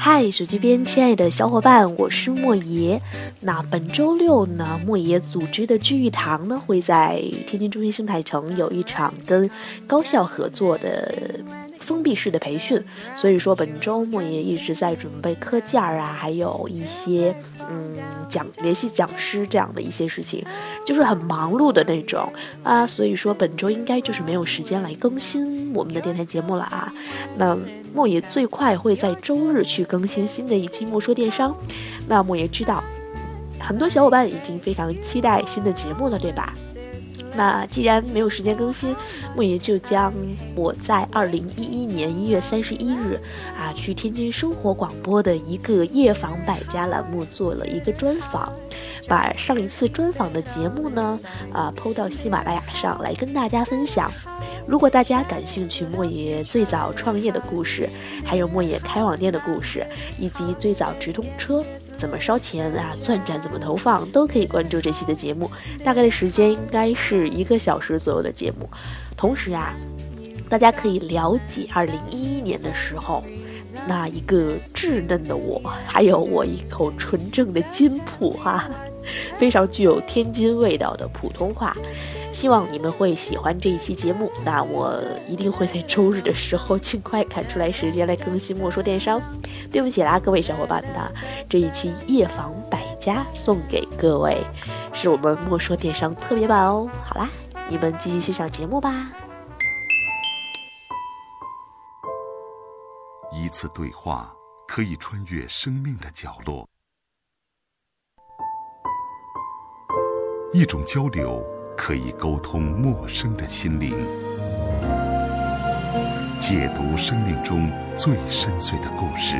嗨，手机边亲爱的小伙伴，我是莫爷。那本周六呢，莫爷组织的聚义堂呢，会在天津中心生态城有一场跟高校合作的。封闭式的培训，所以说本周莫爷一直在准备课件儿啊，还有一些嗯讲联系讲师这样的一些事情，就是很忙碌的那种啊，所以说本周应该就是没有时间来更新我们的电台节目了啊。那莫爷最快会在周日去更新新的一期《莫说电商》，那莫爷知道很多小伙伴已经非常期待新的节目了，对吧？那既然没有时间更新，莫爷就将我在二零一一年一月三十一日啊去天津生活广播的一个夜访百家栏目做了一个专访，把上一次专访的节目呢啊抛到喜马拉雅上来跟大家分享。如果大家感兴趣莫爷最早创业的故事，还有莫爷开网店的故事，以及最早直通车。怎么烧钱啊？钻展怎么投放？都可以关注这期的节目，大概的时间应该是一个小时左右的节目。同时啊，大家可以了解二零一一年的时候，那一个稚嫩的我，还有我一口纯正的金普哈，非常具有天津味道的普通话。希望你们会喜欢这一期节目，那我一定会在周日的时候尽快赶出来时间来更新《莫说电商》。对不起啦，各位小伙伴的这一期夜访百家送给各位，是我们《莫说电商》特别版哦。好啦，你们继续欣赏节目吧。一次对话可以穿越生命的角落，一种交流。可以沟通陌生的心灵，解读生命中最深邃的故事，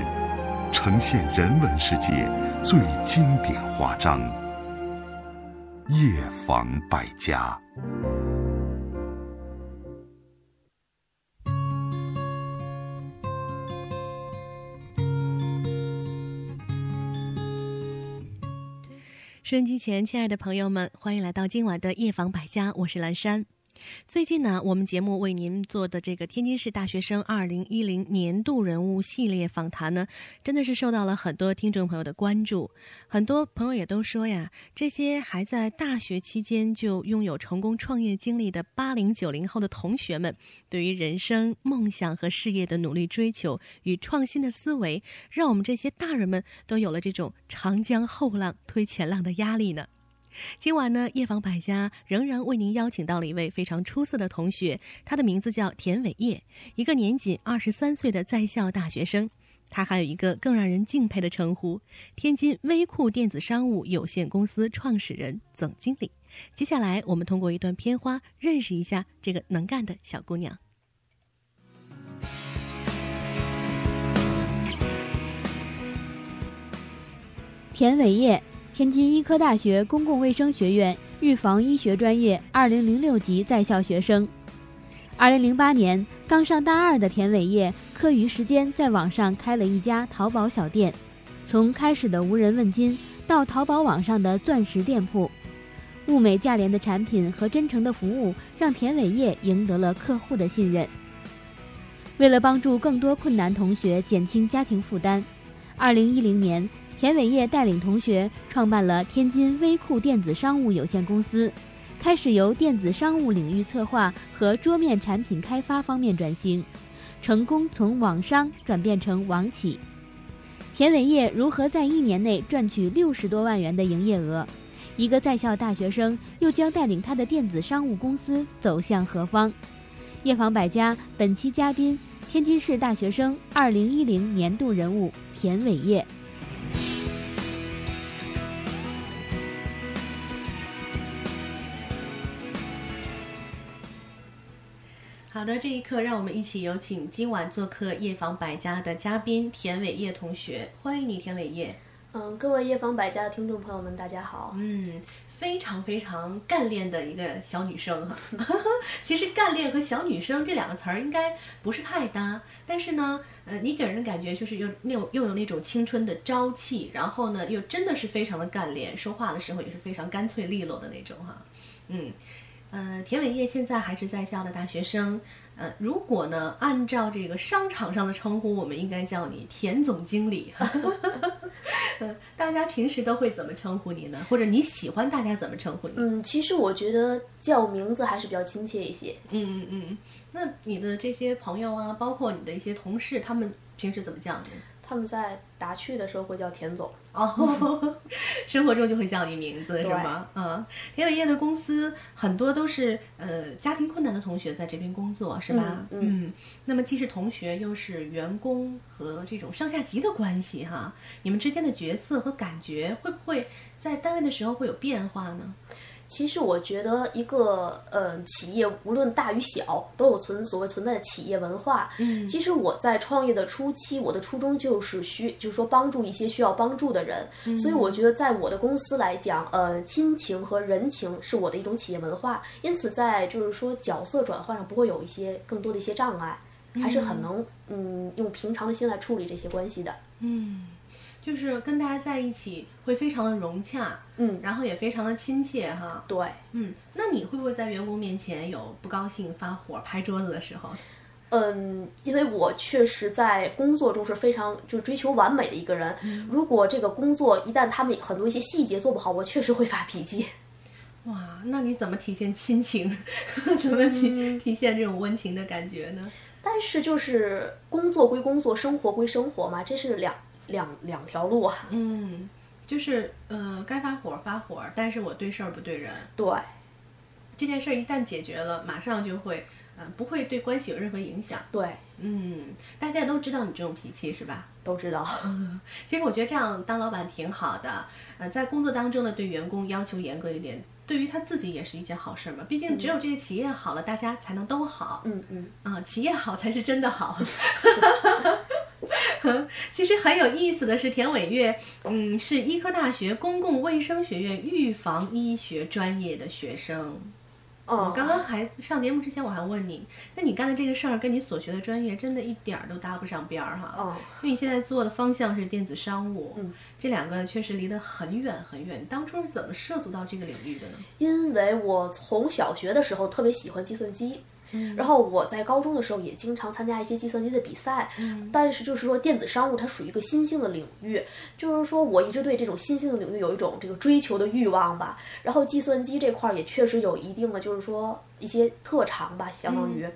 呈现人文世界最经典华章。夜访百家。收音机前，亲爱的朋友们，欢迎来到今晚的夜访百家，我是蓝山。最近呢，我们节目为您做的这个天津市大学生二零一零年度人物系列访谈呢，真的是受到了很多听众朋友的关注。很多朋友也都说呀，这些还在大学期间就拥有成功创业经历的八零九零后的同学们，对于人生梦想和事业的努力追求与创新的思维，让我们这些大人们都有了这种长江后浪推前浪的压力呢。今晚呢，夜访百家仍然为您邀请到了一位非常出色的同学，他的名字叫田伟业，一个年仅二十三岁的在校大学生。他还有一个更让人敬佩的称呼——天津微库电子商务有限公司创始人、总经理。接下来，我们通过一段片花认识一下这个能干的小姑娘。田伟业。天津医科大学公共卫生学院预防医学专业二零零六级在校学生。二零零八年，刚上大二的田伟业，课余时间在网上开了一家淘宝小店。从开始的无人问津，到淘宝网上的钻石店铺，物美价廉的产品和真诚的服务，让田伟业赢得了客户的信任。为了帮助更多困难同学减轻家庭负担，二零一零年。田伟业带领同学创办了天津微库电子商务有限公司，开始由电子商务领域策划和桌面产品开发方面转型，成功从网商转变成网企。田伟业如何在一年内赚取六十多万元的营业额？一个在校大学生又将带领他的电子商务公司走向何方？夜访百家本期嘉宾：天津市大学生二零一零年度人物田伟业。好的，这一刻让我们一起有请今晚做客夜访百家的嘉宾田伟业同学，欢迎你，田伟业。嗯，各位夜访百家的听众朋友们，大家好。嗯，非常非常干练的一个小女生哈。其实干练和小女生这两个词儿应该不是太搭，但是呢，呃，你给人的感觉就是又那种又有那种青春的朝气，然后呢又真的是非常的干练，说话的时候也是非常干脆利落的那种哈。嗯。呃，田伟业现在还是在校的大学生，呃，如果呢，按照这个商场上的称呼，我们应该叫你田总经理。呃，大家平时都会怎么称呼你呢？或者你喜欢大家怎么称呼你？嗯，其实我觉得叫名字还是比较亲切一些。嗯嗯嗯。那你的这些朋友啊，包括你的一些同事，他们平时怎么叫你？他们在打趣的时候会叫田总哦，生活中就会叫你名字是吗？嗯，田伟业的公司很多都是呃家庭困难的同学在这边工作是吧？嗯，那么既是同学又是员工和这种上下级的关系哈，你们之间的角色和感觉会不会在单位的时候会有变化呢？其实我觉得一个呃企业无论大与小都有存所谓存在的企业文化。嗯，其实我在创业的初期，我的初衷就是需就是说帮助一些需要帮助的人。所以我觉得在我的公司来讲，呃，亲情和人情是我的一种企业文化。因此在就是说角色转换上不会有一些更多的一些障碍，还是很能嗯用平常的心来处理这些关系的。嗯。就是跟大家在一起会非常的融洽，嗯，然后也非常的亲切哈。对，嗯，那你会不会在员工面前有不高兴、发火、拍桌子的时候？嗯，因为我确实在工作中是非常就追求完美的一个人。如果这个工作一旦他们很多一些细节做不好，我确实会发脾气。哇，那你怎么体现亲情？怎么体体现这种温情的感觉呢？但是就是工作归工作，生活归生活嘛，这是两。两两条路啊，嗯，就是呃，该发火发火，但是我对事儿不对人。对，这件事儿一旦解决了，马上就会，嗯，不会对关系有任何影响。对，嗯，大家都知道你这种脾气是吧？都知道。其实我觉得这样当老板挺好的，呃，在工作当中呢，对员工要求严格一点，对于他自己也是一件好事嘛。毕竟只有这个企业好了，大家才能都好。嗯嗯。啊，企业好才是真的好。其实很有意思的是，田伟月，嗯，是医科大学公共卫生学院预防医学专业的学生。哦，刚刚还上节目之前，我还问你，那你干的这个事儿跟你所学的专业真的一点儿都搭不上边儿哈？哦，因为你现在做的方向是电子商务，嗯，这两个确实离得很远很远。当初是怎么涉足到这个领域的呢？因为我从小学的时候特别喜欢计算机。然后我在高中的时候也经常参加一些计算机的比赛，但是就是说电子商务它属于一个新兴的领域，就是说我一直对这种新兴的领域有一种这个追求的欲望吧。然后计算机这块儿也确实有一定的就是说一些特长吧，相当于，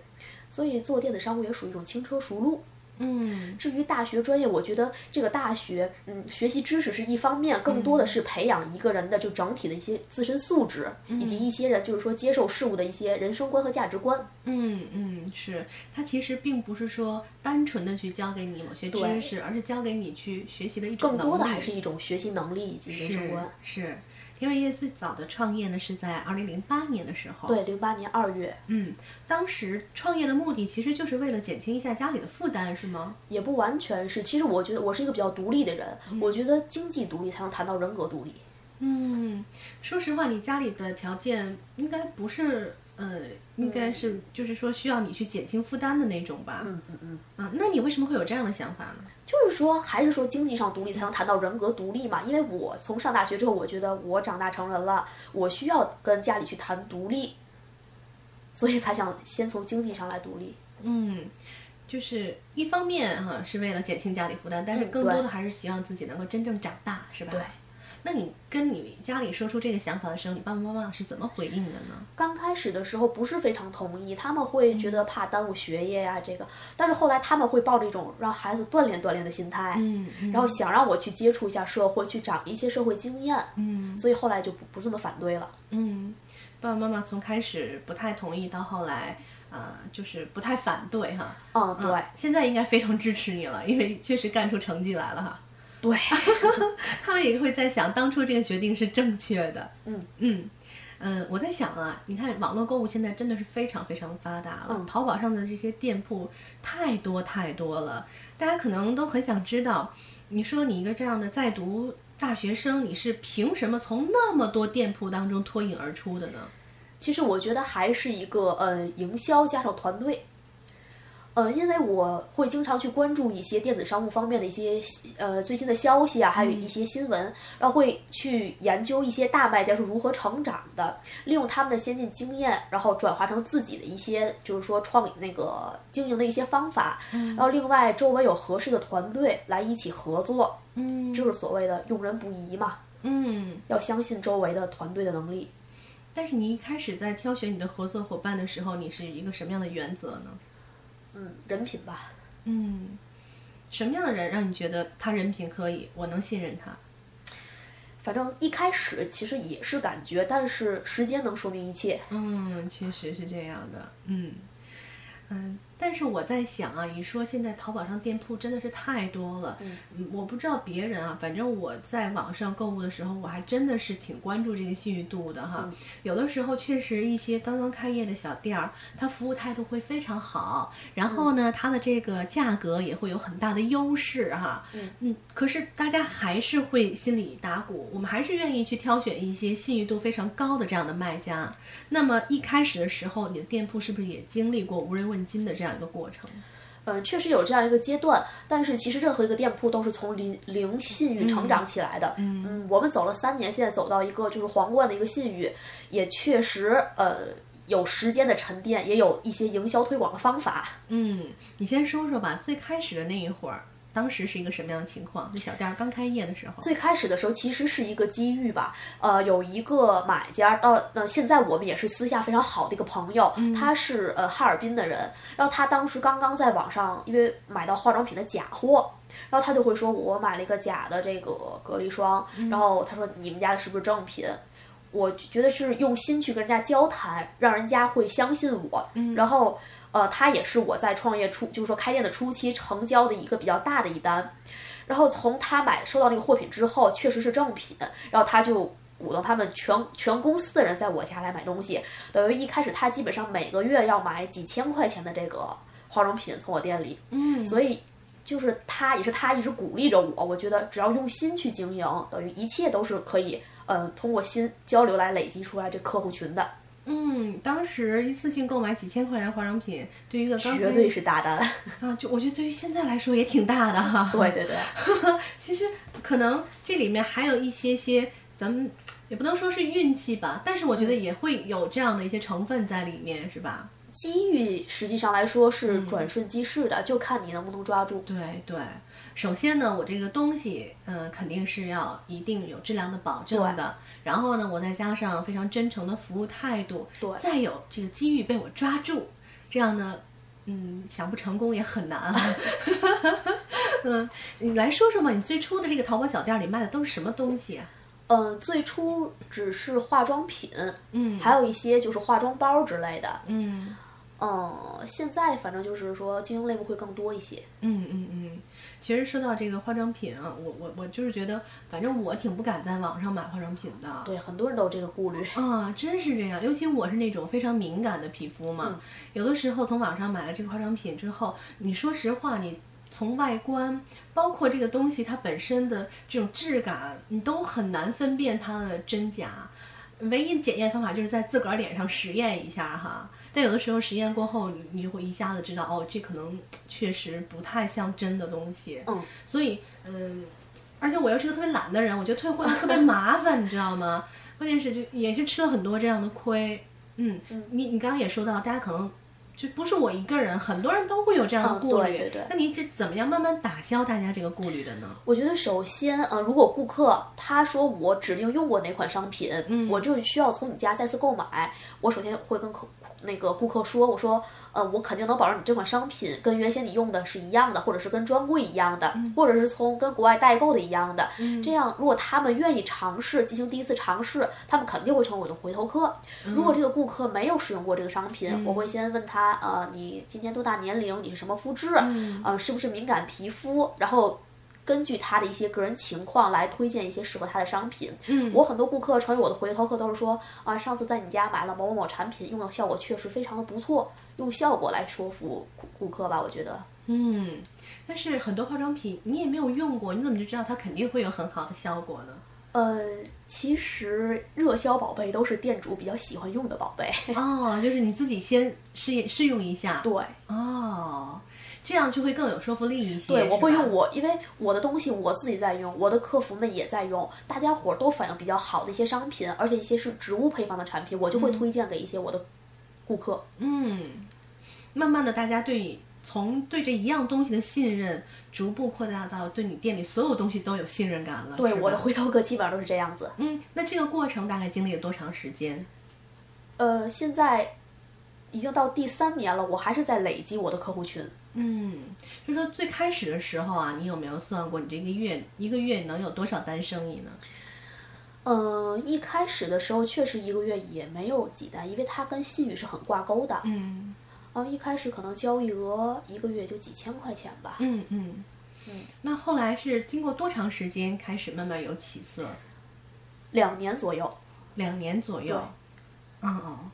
所以做电子商务也属于一种轻车熟路。嗯，至于大学专业，我觉得这个大学，嗯，学习知识是一方面，更多的是培养一个人的就整体的一些自身素质，以及一些人就是说接受事物的一些人生观和价值观。嗯嗯，是，它其实并不是说单纯的去教给你某些知识，而是教给你去学习的一种更多的还是一种学习能力以及人生观。是。田伟业最早的创业呢，是在二零零八年的时候。对，零八年二月。嗯，当时创业的目的其实就是为了减轻一下家里的负担，是吗？也不完全是。其实我觉得我是一个比较独立的人，我觉得经济独立才能谈到人格独立。嗯，说实话，你家里的条件应该不是。呃，应该是就是说需要你去减轻负担的那种吧。嗯嗯嗯。啊，那你为什么会有这样的想法呢？就是说，还是说经济上独立才能谈到人格独立嘛？因为我从上大学之后，我觉得我长大成人了，我需要跟家里去谈独立，所以才想先从经济上来独立。嗯，就是一方面哈是为了减轻家里负担，但是更多的还是希望自己能够真正长大，是吧？对。那你跟你家里说出这个想法的时候，你爸爸妈妈是怎么回应的呢？刚开始的时候不是非常同意，他们会觉得怕耽误学业呀，这个。但是后来他们会抱着一种让孩子锻炼锻炼的心态，嗯，然后想让我去接触一下社会，去长一些社会经验，嗯，所以后来就不不这么反对了。嗯，爸爸妈妈从开始不太同意，到后来，呃，就是不太反对哈。嗯，对。现在应该非常支持你了，因为确实干出成绩来了哈。对，他们也会在想，当初这个决定是正确的。嗯嗯嗯，我在想啊，你看网络购物现在真的是非常非常发达了，嗯，淘宝上的这些店铺太多太多了，大家可能都很想知道，你说你一个这样的在读大学生，你是凭什么从那么多店铺当中脱颖而出的呢？其实我觉得还是一个呃营销加上团队。呃，因为我会经常去关注一些电子商务方面的一些呃最新的消息啊，还有一些新闻，然后会去研究一些大卖家是如何成长的，利用他们的先进经验，然后转化成自己的一些就是说创那个经营的一些方法，然后另外周围有合适的团队来一起合作，嗯，就是所谓的用人不疑嘛，嗯，要相信周围的团队的能力。但是你一开始在挑选你的合作伙伴的时候，你是一个什么样的原则呢？嗯，人品吧。嗯，什么样的人让你觉得他人品可以，我能信任他？反正一开始其实也是感觉，但是时间能说明一切。嗯，确实是这样的。嗯嗯，但是我在想啊，你说现在淘宝上店铺真的是太多了。嗯，我不知道别人啊，反正我在网上购物的时候，我还真的是挺关注这个信誉度的哈。有的时候确实一些刚刚开业的小店儿，它服务态度会非常好，然后呢，它的这个价格也会有很大的优势哈。嗯嗯，可是大家还是会心里打鼓，我们还是愿意去挑选一些信誉度非常高的这样的卖家。那么一开始的时候，你的店铺是不是也经历过无人问津的这样一个过程？嗯，确实有这样一个阶段，但是其实任何一个店铺都是从零零信誉成长起来的。嗯我们走了三年，现在走到一个就是皇冠的一个信誉，也确实呃有时间的沉淀，也有一些营销推广的方法。嗯，你先说说吧，最开始的那一会儿，当时是一个什么样的情况？这小店儿刚开业的时候，最开始的时候其实是一个机遇吧，呃，有一个买家到，那、现在我们也是私下非常好的一个朋友，他是呃哈尔滨的人，然后他当时刚刚在网上因为买到化妆品的假货。然后他就会说，我买了一个假的这个隔离霜，然后他说你们家的是不是正品？我觉得是用心去跟人家交谈，让人家会相信我。然后，呃，他也是我在创业初，就是说开店的初期成交的一个比较大的一单。然后从他买收到那个货品之后，确实是正品，然后他就鼓动他们全全公司的人在我家来买东西。等于一开始他基本上每个月要买几千块钱的这个化妆品从我店里，嗯，所以就是他也是他一直鼓励着我。我觉得只要用心去经营，等于一切都是可以，呃，通过心交流来累积出来这客户群的，嗯，当时一次性购买几千块钱化妆品，对于一个绝对是大单。啊，就我觉得对于现在来说也挺大的哈。对对对，其实可能这里面还有一些些，咱们也不能说是运气吧，但是我觉得也会有这样的一些成分在里面，是吧？机遇实际上来说是转瞬即逝的，就看你能不能抓住。对对，首先呢，我这个东西，嗯、肯定是要一定有质量的保证的。然后呢，我再加上非常真诚的服务态度，对再有这个机遇被我抓住，这样呢，嗯，想不成功也很难啊。嗯，你来说说嘛，你最初的这个淘宝小店里卖的都是什么东西啊？嗯，最初只是化妆品，嗯还有一些就是化妆包之类的。嗯嗯，现在反正就是说经营类目会更多一些。嗯嗯嗯。其实说到这个化妆品啊，我我我就是觉得，反正我挺不敢在网上买化妆品的。对，很多人都有这个顾虑。啊，真是这样，尤其我是那种非常敏感的皮肤嘛，有的时候从网上买了这个化妆品之后，你说实话，你从外观，包括这个东西它本身的这种质感，你都很难分辨它的真假。唯一的检验方法就是在自个儿脸上实验一下哈。但有的时候实验过后，你你会一下子知道，哦，这可能确实不太像真的东西。嗯，所以，嗯，而且我又是个特别懒的人，我觉得退货特别麻烦，你知道吗？关键是就也是吃了很多这样的亏。嗯，你你刚刚也说到，大家可能就不是我一个人，很多人都会有这样的嗯顾虑。对对对那你是怎么样慢慢打消大家这个顾虑的呢？我觉得首先，呃，如果顾客他说我指定用过哪款商品，嗯我就需要从你家再次购买，我首先会跟客那个顾客说，我说，呃，我肯定能保证你这款商品跟原先你用的是一样的，或者是跟专柜一样的，嗯或者是从跟国外代购的一样的。这样，如果他们愿意尝试进行第一次尝试，他们肯定会成为我的回头客。如果这个顾客没有使用过这个商品，我会先问他，呃，你今年多大年龄？你是什么肤质？呃，是不是敏感皮肤？然后。根据他的一些个人情况来推荐一些适合他的商品。嗯我很多顾客成为我的回头客都是说啊，上次在你家买了某某某产品，用的效果确实非常的不错，用效果来说服顾顾客吧，我觉得。嗯，但是很多化妆品你也没有用过，你怎么就知道它肯定会有很好的效果呢？呃，其实热销宝贝都是店主比较喜欢用的宝贝。哦，就是你自己先试验试用一下。对，哦，这样就会更有说服力一些。对，我会用我，因为我的东西我自己在用，我的客服们也在用，大家伙儿都反映比较好的一些商品，而且一些是植物配方的产品，我就会推荐给一些我的顾客。嗯，慢慢的，大家对从对这一样东西的信任，逐步扩大到对你店里所有东西都有信任感了。对，我的回头客基本上都是这样子。嗯，那这个过程大概经历了多长时间？呃，现在已经到第三年了，我还是在累积我的客户群。嗯，就说最开始的时候啊，你有没有算过你这个月一个月能有多少单生意呢？嗯、一开始的时候确实一个月也没有几单，因为它跟信誉是很挂钩的。嗯嗯，一开始可能交易额一个月就几千块钱吧。嗯嗯嗯。那后来是经过多长时间开始慢慢有起色？两年左右。两年左右。嗯嗯。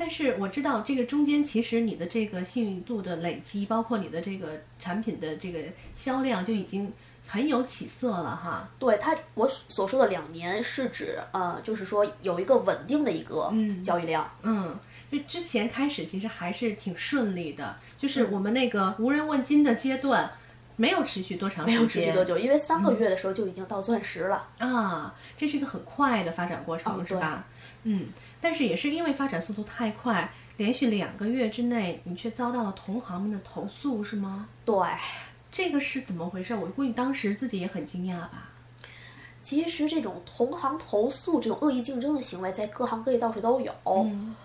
但是我知道这个中间其实你的这个信誉度的累积，包括你的这个产品的这个销量就已经很有起色了哈。对它，我所说的两年是指呃，就是说有一个稳定的一个交易量。嗯，就之前开始其实还是挺顺利的，就是我们那个无人问津的阶段，没有持续多长时间，没有持续多久，因为三个月的时候就已经到钻石了。啊，这是一个很快的发展过程，哦是吧？嗯，但是也是因为发展速度太快，连续两个月之内，你却遭到了同行们的投诉，是吗？对，这个是怎么回事？我估计当时自己也很惊讶吧。其实这种同行投诉、这种恶意竞争的行为，在各行各业到处都有。嗯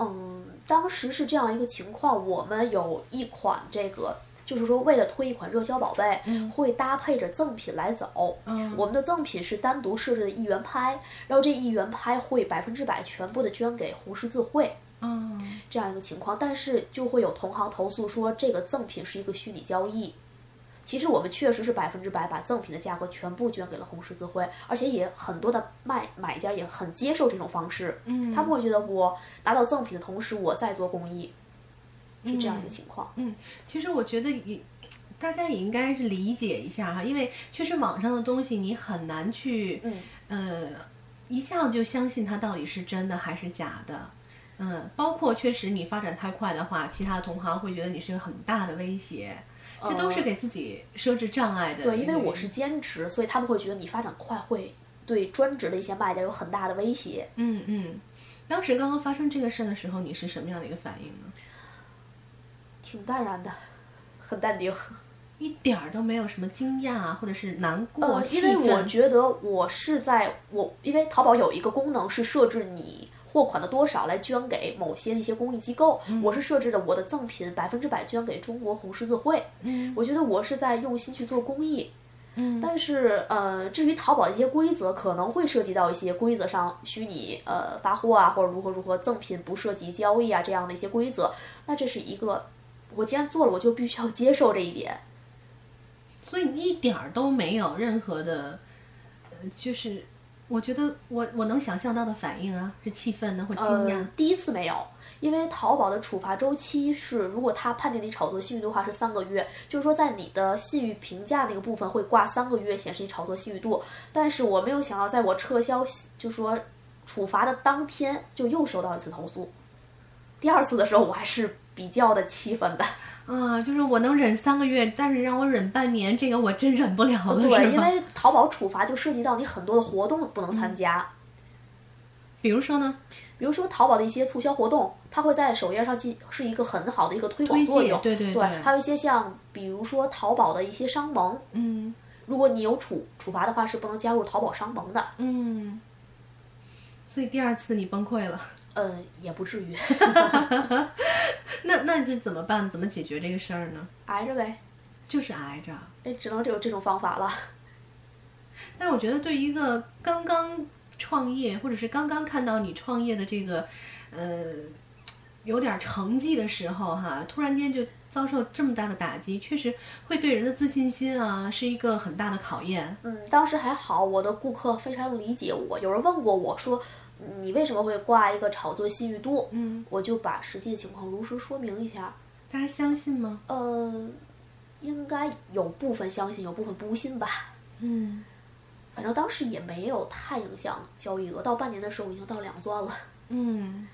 嗯，当时是这样一个情况，我们有一款这个，就是说为了推一款热销宝贝，会搭配着赠品来走。嗯我们的赠品是单独设置的一元拍，然后这一元拍会百分之百全部的捐给红十字会。嗯这样一个情况，但是就会有同行投诉说这个赠品是一个虚拟交易。其实我们确实是百分之百把赠品的价格全部捐给了红十字会，而且也很多的卖买家也很接受这种方式。嗯他们会觉得我拿到赠品的同时，我在做公益，是这样一个情况。嗯，其实我觉得也。大家也应该是理解一下哈，因为确实网上的东西你很难去，嗯呃，一下子就相信它到底是真的还是假的。嗯，包括确实你发展太快的话，其他的同行会觉得你是个很大的威胁，这都是给自己设置障碍的。呃对，因为我是兼职，所以他们会觉得你发展快会对专职的一些卖家有很大的威胁。嗯嗯，当时刚刚发生这个事儿的时候，你是什么样的一个反应呢？挺淡然的，很淡定。一点儿都没有什么惊讶或者是难过、呃，因为我觉得我是在我，因为淘宝有一个功能是设置你货款的多少来捐给某些一些公益机构，我是设置的我的赠品百分之百捐给中国红十字会。嗯我觉得我是在用心去做公益。嗯但是，呃，至于淘宝的一些规则，可能会涉及到一些规则上虚拟呃发货啊，或者如何如何，赠品不涉及交易啊这样的一些规则。那这是一个，我既然做了，我就必须要接受这一点。所以你一点儿都没有任何的，呃，就是我觉得我我能想象到的反应啊，是气愤呢或惊讶。呃，第一次没有，因为淘宝的处罚周期是，如果他判定你炒作信誉度的话是三个月，就是说在你的信誉评价那个部分会挂三个月显示你炒作信誉度。但是我没有想到，在我撤销就说处罚的当天，就又收到一次投诉。第二次的时候，我还是比较的气愤的。啊，就是我能忍三个月，但是让我忍半年，这个我真忍不了了，对，因为淘宝处罚就涉及到你很多的活动不能参加。比如说呢，比如说淘宝的一些促销活动，它会在首页上进是一个很好的一个推广作用。荐对对对还有一些像比如说淘宝的一些商盟，嗯如果你有处处罚的话，是不能加入淘宝商盟的。嗯，所以第二次你崩溃了，嗯，也不至于，那那这怎么办？怎么解决这个事儿呢？挨着呗，就是挨着。哎，只能只有这种方法了。但是我觉得，对于一个刚刚创业，或者是刚刚看到你创业的这个，呃，有点成绩的时候，哈，突然间就遭受这么大的打击，确实会对人的自信心啊，是一个很大的考验。嗯，当时还好，我的顾客非常理解我。有人问过我说，你为什么会挂一个炒作信誉度？嗯，我就把实际的情况如实说明一下。大家相信吗？嗯，应该有部分相信，有部分不信吧。嗯，反正当时也没有太影响交易额，到半年的时候已经到两钻了。嗯，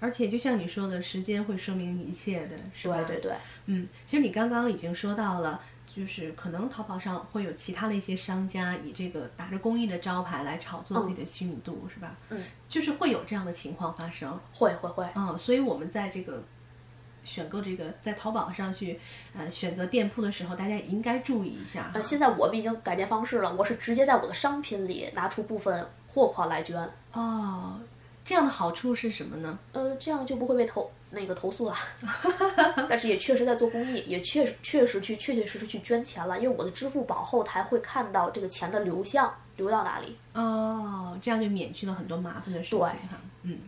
而且就像你说的，时间会说明一切的，是吧？对对对，嗯，其实你刚刚已经说到了，就是可能淘宝上会有其他的一些商家以这个打着公益的招牌来炒作自己的虚拟度，是吧？嗯，就是会有这样的情况发生。会会会，嗯，所以我们在这个选购这个在淘宝上去呃选择店铺的时候，大家也应该注意一下现在我们已经改变方式了，我是直接在我的商品里拿出部分货款来捐，哦，这样的好处是什么呢？呃，这样就不会被投那个投诉了。但是也确实在做公益，也确实确实去确确实实去捐钱了，因为我的支付宝后台会看到这个钱的流向流到哪里。哦，这样就免去了很多麻烦的事情哈。嗯，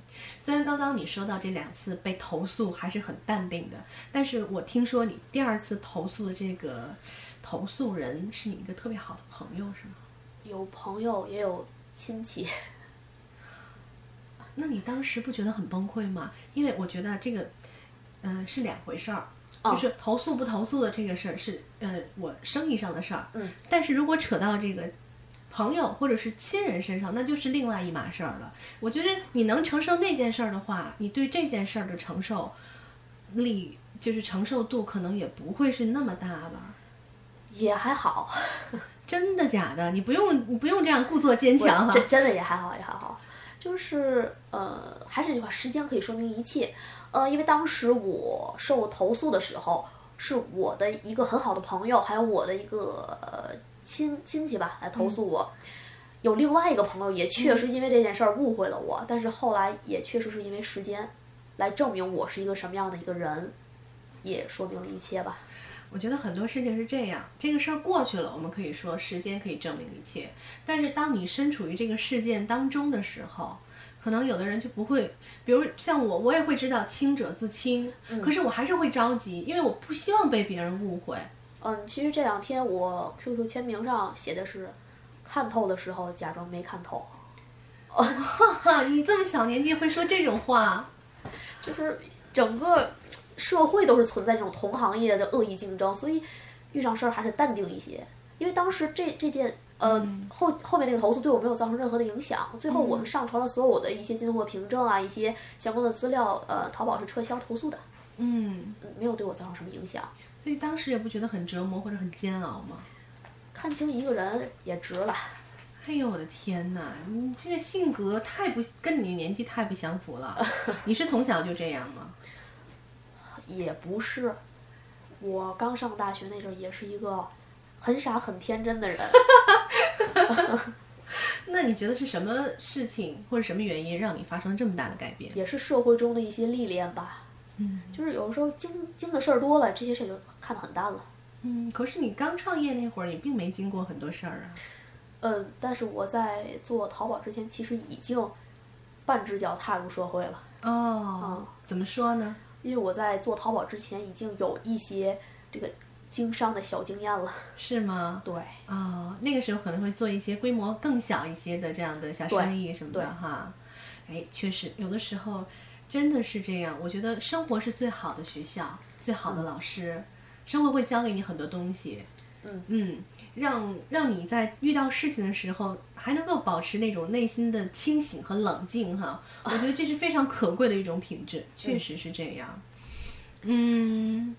虽然刚刚你说到这两次被投诉还是很淡定的，但是我听说你第二次投诉的这个投诉人是你一个特别好的朋友，是吗？有朋友也有亲戚，那你当时不觉得很崩溃吗？因为我觉得这个，嗯、是两回事儿。哦就是投诉不投诉的这个事儿是，呃，我生意上的事儿。嗯。但是如果扯到这个朋友或者是亲人身上，那就是另外一码事儿了。我觉得你能承受那件事儿的话，你对这件事儿的承受力，就是承受度，可能也不会是那么大吧？也还好，真的假的？你不用，你不用这样故作坚强哈。真真的也还好，也还好。就是呃，还是那句话，时间可以说明一切。呃，因为当时我受投诉的时候，是我的一个很好的朋友，还有我的一个呃亲亲戚吧来投诉我。有另外一个朋友也确实因为这件事儿误会了我，但是后来也确实是因为时间来证明我是一个什么样的一个人，也说明了一切吧。我觉得很多事情是这样，这个事儿过去了，我们可以说时间可以证明一切。但是当你身处于这个事件当中的时候，可能有的人就不会，比如像我，我也会知道清者自清，可是我还是会着急，因为我不希望被别人误会。嗯，其实这两天我 QQ 签名上写的是，看透的时候假装没看透。哈，你这么小年纪会说这种话，就是整个社会都是存在这种同行业的恶意竞争，所以遇上事儿还是淡定一些。因为当时这这件呃、后后面那个投诉对我没有造成任何的影响，最后我们上传了所有的一些进货凭证啊，一些相关的资料，呃，淘宝是撤销投诉的，嗯，嗯没有对我造成什么影响。所以当时也不觉得很折磨或者很煎熬吗？看清一个人也值了。哎呦我的天哪，你这个性格太不跟你年纪太不相符了。你是从小就这样吗？也不是，我刚上大学那阵儿也是一个很傻很天真的人。那你觉得是什么事情或者什么原因让你发生这么大的改变？也是社会中的一些历练吧。嗯就是有时候经经的事儿多了，这些事儿就看得很淡了。嗯，可是你刚创业那会儿，你并没经过很多事儿啊。嗯，但是我在做淘宝之前，其实已经半只脚踏入社会了。哦，怎么说呢？因为我在做淘宝之前，已经有一些这个经商的小经验了。是吗？对，哦，那个时候可能会做一些规模更小一些的这样的小生意什么的哈。哎，确实有的时候真的是这样。我觉得生活是最好的学校，最好的老师，生活会教给你很多东西。嗯嗯，让让你在遇到事情的时候还能够保持那种内心的清醒和冷静哈。我觉得这是非常可贵的一种品质，确实是这样。嗯。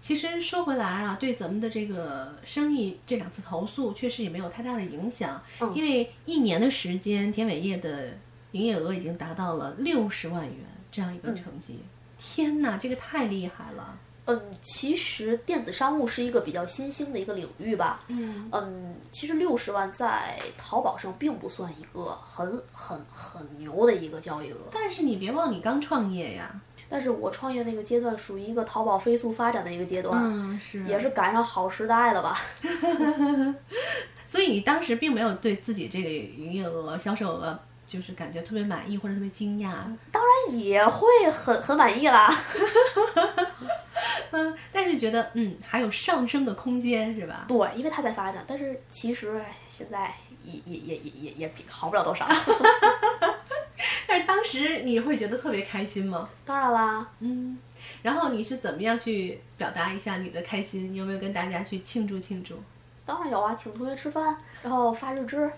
其实说回来啊，对咱们的这个生意这两次投诉确实也没有太大的影响，嗯因为一年的时间，田伟业的营业额已经达到了六十万元这样一个成绩。天哪，这个太厉害了！嗯，其实电子商务是一个比较新兴的一个领域吧。嗯嗯，其实六十万在淘宝上并不算一个很很很牛的一个交易额。但是你别忘，你刚创业呀。但是我创业那个阶段属于一个淘宝飞速发展的一个阶段，嗯，是，也是赶上好时代了吧？所以你当时并没有对自己这个营业额、销售额就是感觉特别满意或者特别惊讶。当然也会很很满意啦。嗯，但是觉得嗯还有上升的空间是吧？对，因为它在发展，但是其实哎现在也也也也也也比好不了多少。但是当时你会觉得特别开心吗？当然啦，嗯，然后你是怎么样去表达一下你的开心？你有没有跟大家去庆祝庆祝？当然有啊，请同学吃饭，然后发日志。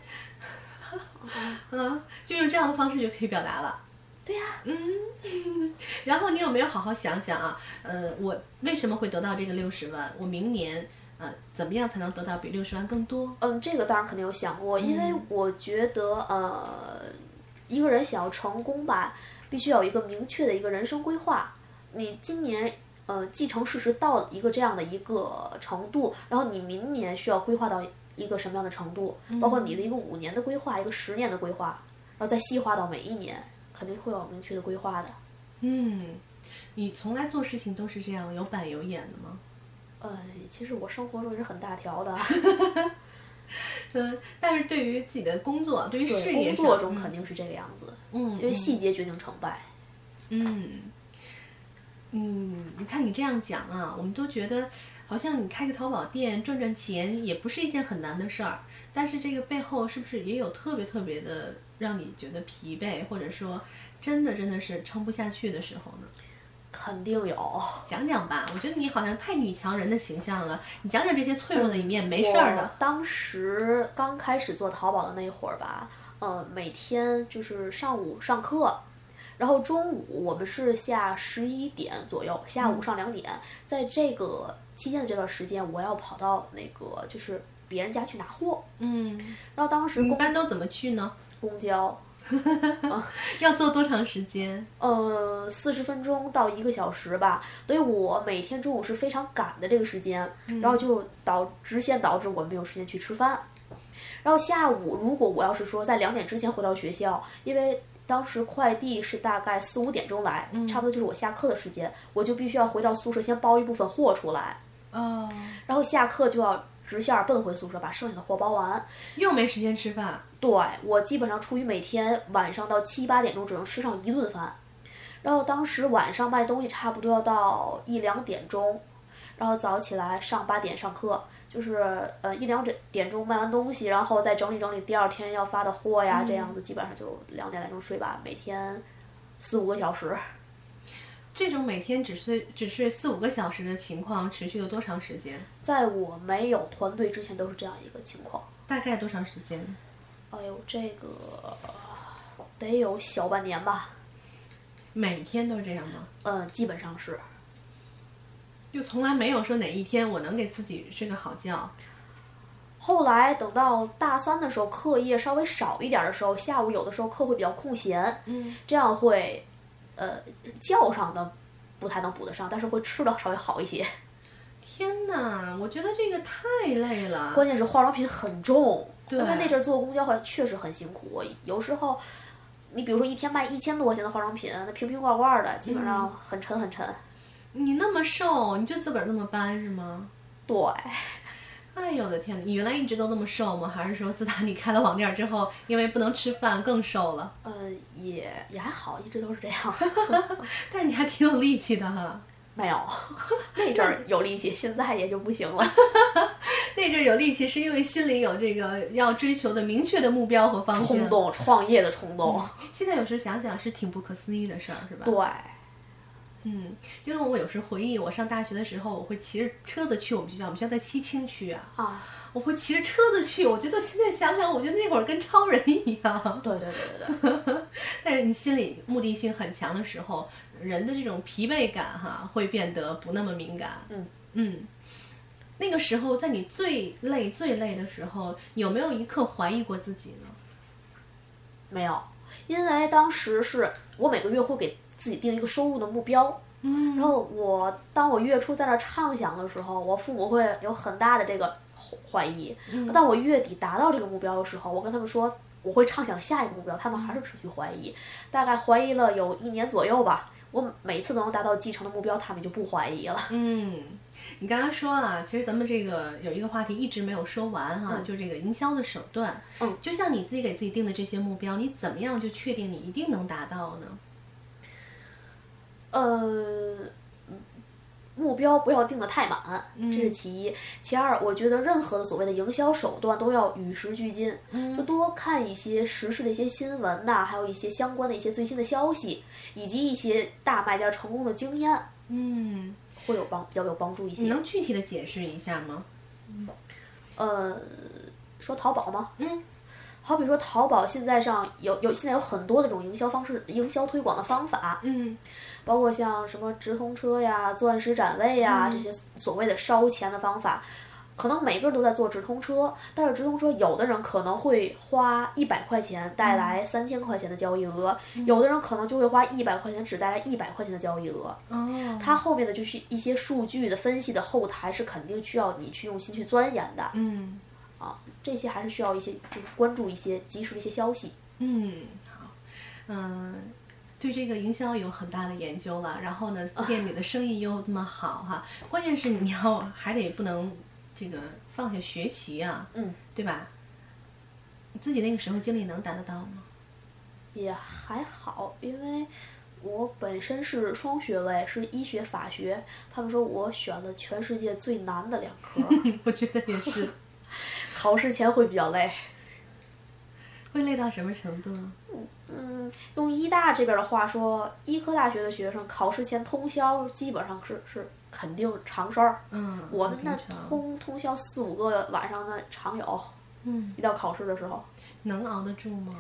嗯，就用这样的方式就可以表达了。对呀、嗯，然后你有没有好好想想啊？呃，我为什么会得到这个六十万？我明年呃怎么样才能得到比六十万更多？嗯，这个当然肯定有想过，因为我觉得呃，一个人想要成功吧，必须要有一个明确的一个人生规划。你今年呃继承事实到一个这样的一个程度，然后你明年需要规划到一个什么样的程度，包括你的一个五年的规划，一个十年的规划，然后再细化到每一年，肯定会有明确的规划的。嗯，你从来做事情都是这样有板有眼的吗？呃，其实我生活中也是很大条的，嗯，但是对于自己的工作，对于事，业，工作中肯定是这个样子，嗯，因为细节决定成败。嗯，嗯，你看你这样讲啊，我们都觉得好像你开个淘宝店赚赚钱也不是一件很难的事儿，但是这个背后是不是也有特别特别的让你觉得疲惫，或者说真的真的是撑不下去的时候呢？肯定有，讲讲吧，我觉得你好像太女强人的形象了，你讲讲这些脆弱的一面，没事儿的。当时刚开始做淘宝的那会儿吧，呃，每天就是上午上课，然后中午我们是下十一点左右，下午上两点，在这个期间的这段时间，我要跑到那个就是别人家去拿货，嗯，然后当时你一般都怎么去呢？公交，要坐多长时间？呃，四十分钟到一个小时吧，所以我每天中午是非常赶的这个时间，然后就导直线导致我没有时间去吃饭。然后下午如果我要是说在两点之前回到学校，因为当时快递是大概四五点钟来，差不多就是我下课的时间，我就必须要回到宿舍先包一部分货出来，哦，然后下课就要直线儿奔回宿舍把剩下的货包完。又没时间吃饭。对我基本上处于每天晚上到七八点钟只能吃上一顿饭，然后当时晚上卖东西差不多要到一两点钟，然后早起来上八点上课，就是呃一两点点钟卖完东西，然后再整理整理第二天要发的货呀，这样子基本上就两点来钟睡吧，每天四五个小时。这种每天只睡只睡四五个小时的情况持续了多长时间？在我没有团队之前都是这样一个情况。大概多长时间？哎呦，这个得有小半年吧，每天都是这样吗？嗯，基本上是。就从来没有说哪一天我能给自己睡个好觉。后来等到大三的时候，课业稍微少一点的时候，下午有的时候课会比较空闲，嗯，这样会，呃，觉上的不太能补得上，但是会吃的稍微好一些。天哪，我觉得这个太累了。关键是化妆品很重，对因为那阵儿坐公交确实很辛苦。我有时候，你比如说一天卖一千多块钱的化妆品，那瓶瓶罐罐的，基本上很沉很沉。你那么瘦，你就自个儿那么搬是吗？对，哎呦我的天哪！你原来一直都那么瘦吗？还是说自打你开了网店之后，因为不能吃饭更瘦了？呃，也也还好，一直都是这样。但是你还挺有力气的哈。没有，那阵儿有力气，现在也就不行了。那阵儿有力气，是因为心里有这个要追求的明确的目标和方向。冲动，创业的冲动。现在有时想想是挺不可思议的事儿，是吧？对。嗯，就是我有时回忆，我上大学的时候，我会骑着车子去我们学校，我们学校在西青区啊，啊，我会骑着车子去。我觉得现在想想，我觉得那会儿跟超人一样。对对对对对。但是你心里目的性很强的时候，人的这种疲惫感哈会变得不那么敏感。嗯嗯，那个时候在你最累最累的时候，有没有一刻怀疑过自己呢？没有，因为当时是我每个月会给自己定一个收入的目标，嗯然后我当我月初在那儿畅想的时候，我父母会有很大的这个怀疑。当我月底达到这个目标的时候，我跟他们说我会畅想下一个目标，他们还是持续怀疑，大概怀疑了有一年左右吧。我每次都能达到继承的目标，他们就不怀疑了。嗯，你刚刚说啊，其实咱们这个有一个话题一直没有说完哈、嗯就是这个营销的手段。嗯，就像你自己给自己定的这些目标，你怎么样就确定你一定能达到呢？呃，目标不要定的太满，这是其一。其二，我觉得任何的所谓的营销手段都要与时俱进，就多看一些时事的一些新闻呐、还有一些相关的一些最新的消息，以及一些大卖家成功的经验，嗯，会有帮比较有帮助一些。你能具体的解释一下吗？呃，说淘宝吗？嗯。好比说淘宝现在上有有现在有很多的这种营销方式、营销推广的方法，嗯，包括像什么直通车呀、钻石展位呀这些所谓的烧钱的方法。可能每个人都在做直通车，但是直通车有的人可能会花一百块钱带来三千块钱的交易额，有的人可能就会花一百块钱只带来一百块钱的交易额。哦，它后面的就是一些数据的分析的后台是肯定需要你去用心去钻研的。嗯，啊，这些还是需要一些就是关注一些及时的一些消息。嗯，好，嗯，对这个营销有很大的研究了，然后呢，店里的生意又这么好哈，关键是你要还得不能。这个放下学习啊，嗯，对吧？你自己那个时候精力能达得到吗？也还好，因为我本身是双学位，是医学法学。他们说我选了全世界最难的两科。我觉得也是，考试前会比较累。会累到什么程度？嗯，用医大这边的话说，医科大学的学生考试前通宵，基本上是是。肯定常事儿，嗯，我们那通通宵四五个晚上呢常有，嗯，一到考试的时候，能熬得住吗？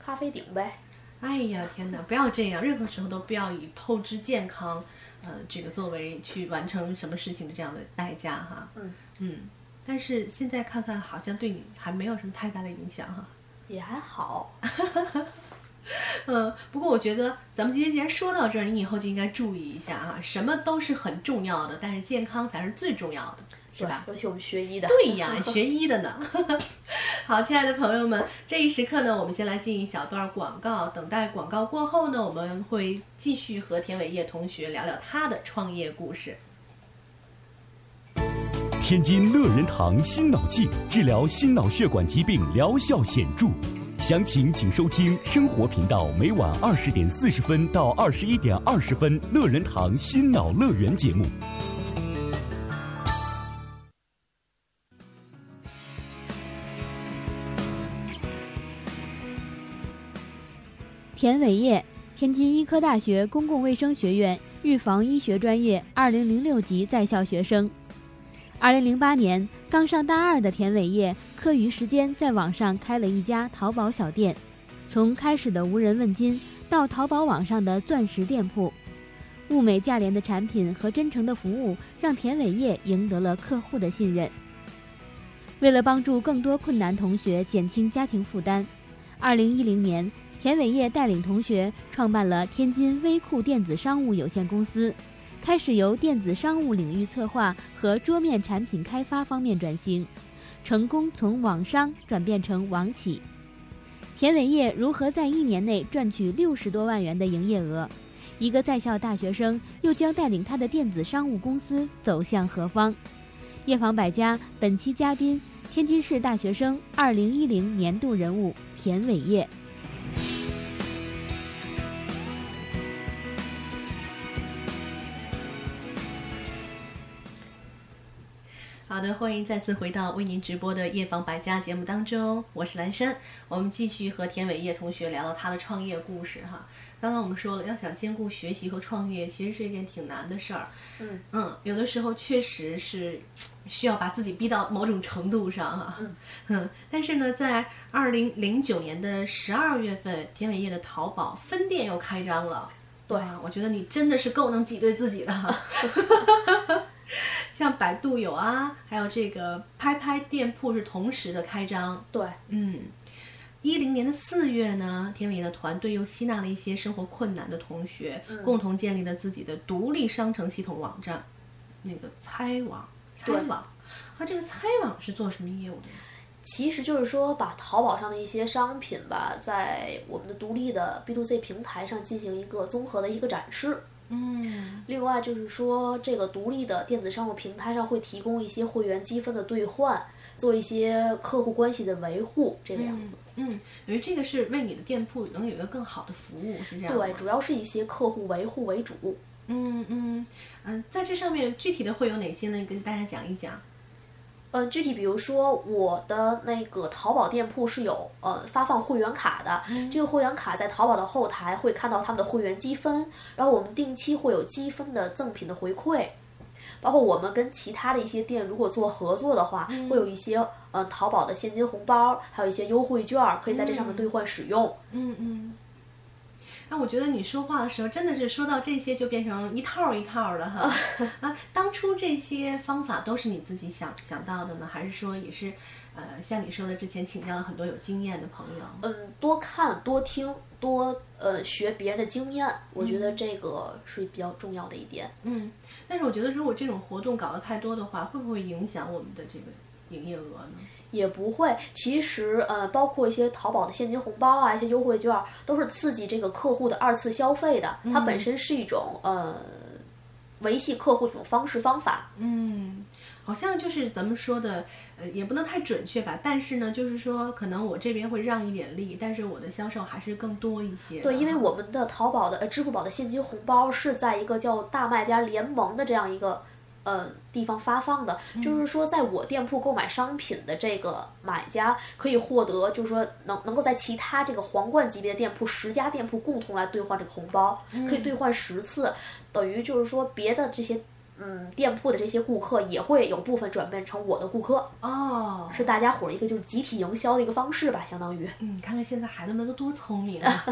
咖啡顶呗。哎呀天哪，不要这样，任何时候都不要以透支健康，呃，这个作为去完成什么事情的这样的代价哈。嗯嗯，但是现在看看，好像对你还没有什么太大的影响哈。也还好。嗯，不过我觉得咱们今天既然说到这儿，你以后就应该注意一下啊，什么都是很重要的，但是健康才是最重要的，是吧？尤其我们学医的。对呀，学医的呢。好，亲爱的朋友们，这一时刻呢，我们先来进一小段广告，等待广告过后呢，我们会继续和田伟业同学聊聊他的创业故事。天津乐仁堂心脑剂治疗心脑血管疾病疗效显著。详情请收听生活频道每晚二十点四十分到二十一点二十分乐仁堂心脑乐园节目。田伟业，天津医科大学公共卫生学院预防医学专业二零零六级在校学生。二零零八年，刚上大二的田伟业，课余时间在网上开了一家淘宝小店。从开始的无人问津，到淘宝网上的钻石店铺，物美价廉的产品和真诚的服务，让田伟业赢得了客户的信任。为了帮助更多困难同学减轻家庭负担，二零一零年，田伟业带领同学创办了天津微库电子商务有限公司。开始由电子商务领域策划和桌面产品开发方面转型，成功从网商转变成网企。田伟业如何在一年内赚取六十多万元的营业额？一个在校大学生又将带领他的电子商务公司走向何方？夜访百家本期嘉宾：天津市大学生二零一零年度人物田伟业。好的，欢迎再次回到为您直播的夜访百家节目当中，我是蓝山。我们继续和田伟业同学聊聊他的创业故事哈。刚刚我们说了，要想兼顾学习和创业，其实是一件挺难的事儿。嗯嗯，有的时候确实是需要把自己逼到某种程度上哈。嗯嗯，但是呢，在二零零九年的十二月份，田伟业的淘宝分店又开张了。对，啊我觉得你真的是够能挤兑自己的哈。像百度有啊，还有这个拍拍店铺是同时的开张。对，嗯，一零年的四月呢，田伟的团队又吸纳了一些生活困难的同学，共同建立了自己的独立商城系统网站，那个猜网。猜网，啊，这个猜网是做什么业务的？其实就是说，把淘宝上的一些商品吧，在我们的独立的 B to C 平台上进行一个综合的一个展示。嗯，另外就是说，这个独立的电子商务平台上会提供一些会员积分的兑换，做一些客户关系的维护，这个样子。嗯，因为这个是为你的店铺能有一个更好的服务，是这样对，主要是一些客户维护为主。嗯嗯嗯，在这上面具体的会有哪些呢？跟大家讲一讲。呃，具体比如说我的那个淘宝店铺是有呃发放会员卡的，这个会员卡在淘宝的后台会看到他们的会员积分，然后我们定期会有积分的赠品的回馈，包括我们跟其他的一些店如果做合作的话，会有一些呃淘宝的现金红包，还有一些优惠券儿可以在这上面兑换使用。嗯嗯。那我觉得你说话的时候，真的是说到这些就变成一套一套的哈 啊！当初这些方法都是你自己想想到的呢，还是说也是呃像你说的之前请教了很多有经验的朋友？嗯，多看多听多呃学别人的经验，我觉得这个是比较重要的一点。嗯，但是我觉得如果这种活动搞得太多的话，会不会影响我们的这个营业额呢？也不会，其实呃，包括一些淘宝的现金红包啊，一些优惠券，都是刺激这个客户的二次消费的。它本身是一种呃维系客户这种方式方法。嗯，好像就是咱们说的，呃，也不能太准确吧。但是呢，就是说，可能我这边会让一点利，但是我的销售还是更多一些。对，因为我们的淘宝的呃支付宝的现金红包是在一个叫大卖家联盟的这样一个。呃，地方发放的，就是说，在我店铺购买商品的这个买家可以获得，就是说能能够在其他这个皇冠级别的店铺十家店铺共同来兑换这个红包，可以兑换十次，等于就是说别的这些。嗯，店铺的这些顾客也会有部分转变成我的顾客哦，是大家伙儿一个就是集体营销的一个方式吧，相当于。嗯，看看现在孩子们都多聪明啊！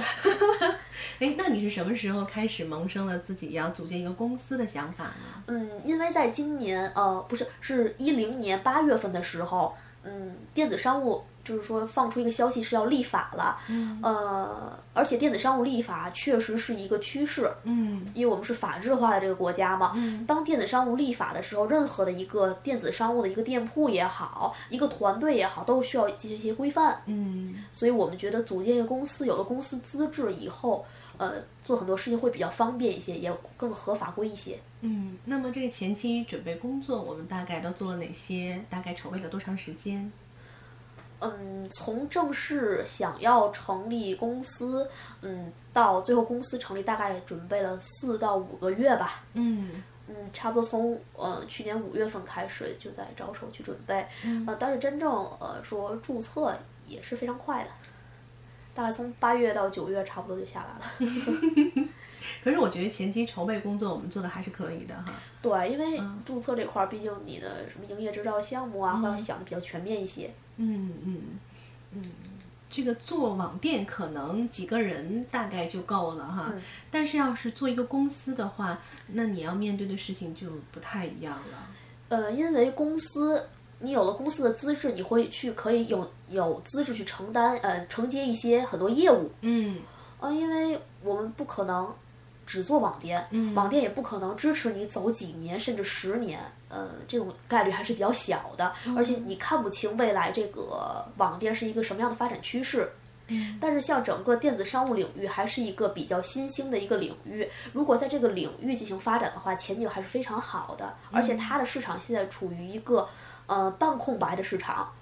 哎，那你是什么时候开始萌生了自己要组建一个公司的想法呢？嗯，因为在今年呃，不是，是一零年八月份的时候，嗯，电子商务。就是说，放出一个消息是要立法了，呃，而且电子商务立法确实是一个趋势，嗯，因为我们是法制化的这个国家嘛，嗯，当电子商务立法的时候，任何的一个电子商务的一个店铺也好，一个团队也好，都需要进行一些规范，嗯，所以我们觉得组建一个公司，有了公司资质以后，呃，做很多事情会比较方便一些，也更合法规一些。嗯，那么这个前期准备工作，我们大概都做了哪些？大概筹备了多长时间？嗯，从正式想要成立公司，嗯，到最后公司成立，大概准备了四到五个月吧。嗯嗯，差不多从呃去年五月份开始就在着手去准备，嗯，呃，但是真正呃说注册也是非常快的，大概从八月到九月差不多就下来了。可是我觉得前期筹备工作我们做的还是可以的哈。对，因为注册这块儿，毕竟你的什么营业执照项目啊，会要想的比较全面一些。嗯嗯嗯，这个做网店可能几个人大概就够了哈，但是要是做一个公司的话，那你要面对的事情就不太一样了。呃，因为公司你有了公司的资质，你会去可以有有资质去承担呃承接一些很多业务。嗯，啊，因为我们不可能。只做网店，网店也不可能支持你走几年甚至十年，呃，这种概率还是比较小的。而且你看不清未来这个网店是一个什么样的发展趋势。但是像整个电子商务领域还是一个比较新兴的一个领域，如果在这个领域进行发展的话，前景还是非常好的。而且它的市场现在处于一个呃半空白的市场。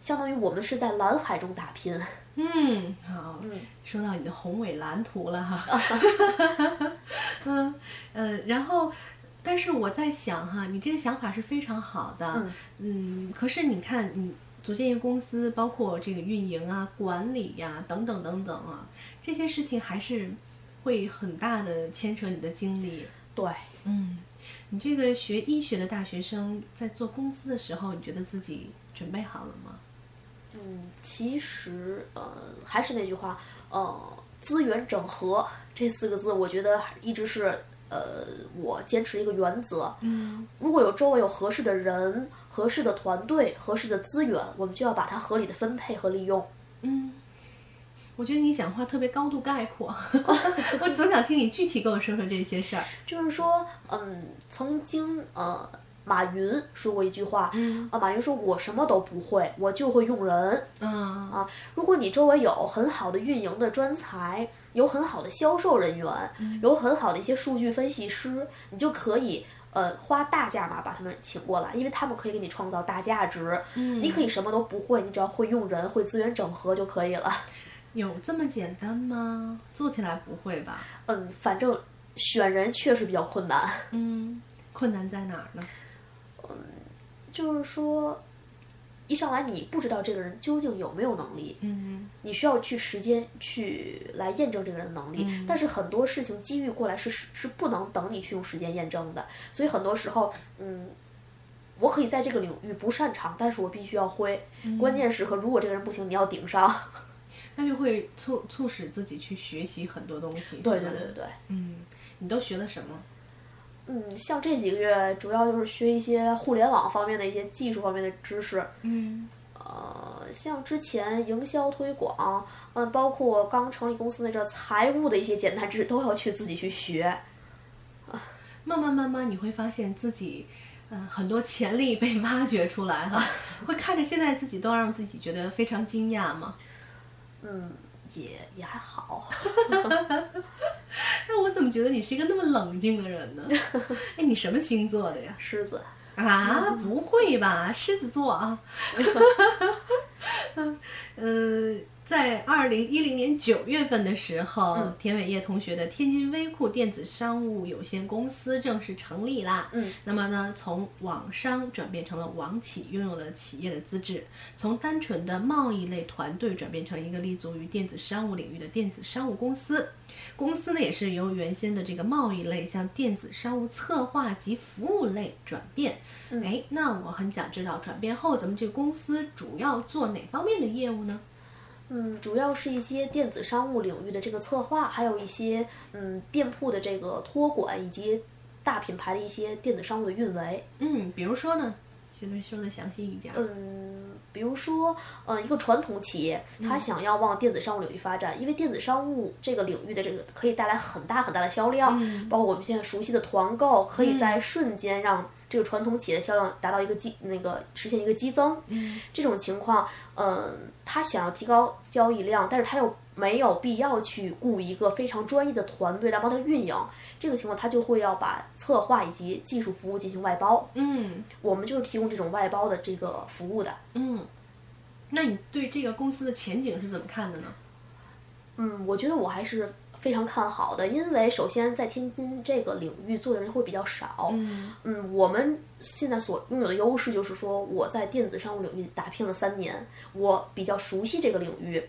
相当于我们是在蓝海中打拼。嗯，好，说到你的宏伟蓝图了哈。嗯呃，然后，但是我在想哈，你这个想法是非常好的。嗯，可是你看，你组建一个公司，包括这个运营啊、管理呀等等等等啊，这些事情还是会很大的牵扯你的精力。对，嗯，你这个学医学的大学生在做公司的时候，你觉得自己准备好了吗？嗯，其实呃，还是那句话，呃，资源整合这四个字，我觉得一直是呃，我坚持一个原则。嗯，如果有周围有合适的人、合适的团队、合适的资源，我们就要把它合理的分配和利用。嗯，我觉得你讲话特别高度概括，我总想听你具体跟我说说这些事儿。就是说，嗯，曾经呃。马云说过一句话，啊，马云说：“我什么都不会，我就会用人。”啊，如果你周围有很好的运营的专才，有很好的销售人员，有很好的一些数据分析师，你就可以呃花大价码把他们请过来，因为他们可以给你创造大价值。你可以什么都不会，你只要会用人，会资源整合就可以了。有这么简单吗？做起来不会吧？嗯，反正选人确实比较困难。嗯，困难在哪儿呢？嗯就是说，一上来你不知道这个人究竟有没有能力，嗯你需要去时间去来验证这个人的能力。但是很多事情机遇过来是是是不能等你去用时间验证的，所以很多时候，嗯，我可以在这个领域不擅长，但是我必须要会。关键时刻，如果这个人不行，你要顶上。那就会促促使自己去学习很多东西。对对对对对。嗯，你都学了什么？嗯，像这几个月，主要就是学一些互联网方面的一些技术方面的知识。嗯呃，像之前营销推广，嗯，包括刚成立公司那阵儿，财务的一些简单知识都要去自己去学。慢慢慢慢，你会发现自己，嗯、很多潜力被挖掘出来哈，会看着现在自己都让自己觉得非常惊讶吗？嗯，也也还好。那我怎么觉得你是一个那么冷静的人呢？哎，你什么星座的呀？狮子，啊，不会吧，狮子座啊。呃，在二零一零年九月份的时候，嗯田伟业同学的天津微库电子商务有限公司正式成立啦。嗯，那么呢，从网商转变成了网企，拥有了企业的资质；从单纯的贸易类团队转变成一个立足于电子商务领域的电子商务公司。公司呢也是由原先的这个贸易类向电子商务策划及服务类转变。哎、那我很想知道，转变后咱们这个公司主要做哪方面的业务呢？嗯，主要是一些电子商务领域的这个策划，还有一些嗯店铺的这个托管，以及大品牌的一些电子商务的运维。嗯，比如说呢，说的说的详细一点。嗯，比如说，呃，一个传统企业，它想要往电子商务领域发展，因为电子商务这个领域的这个可以带来很大很大的销量，包括我们现在熟悉的团购，可以在瞬间让这个传统企业的销量达到一个激那个实现一个激增。这种情况，嗯、他想要提高交易量，但是他又没有必要去雇一个非常专业的团队来帮他运营。这个情况，他就会要把策划以及技术服务进行外包。嗯我们就是提供这种外包的这个服务的。嗯，那你对这个公司的前景是怎么看的呢？嗯，我觉得我还是非常看好的，因为首先在天津这个领域做的人会比较少。嗯嗯，我们现在所拥有的优势就是说，我在电子商务领域打拼了三年，我比较熟悉这个领域，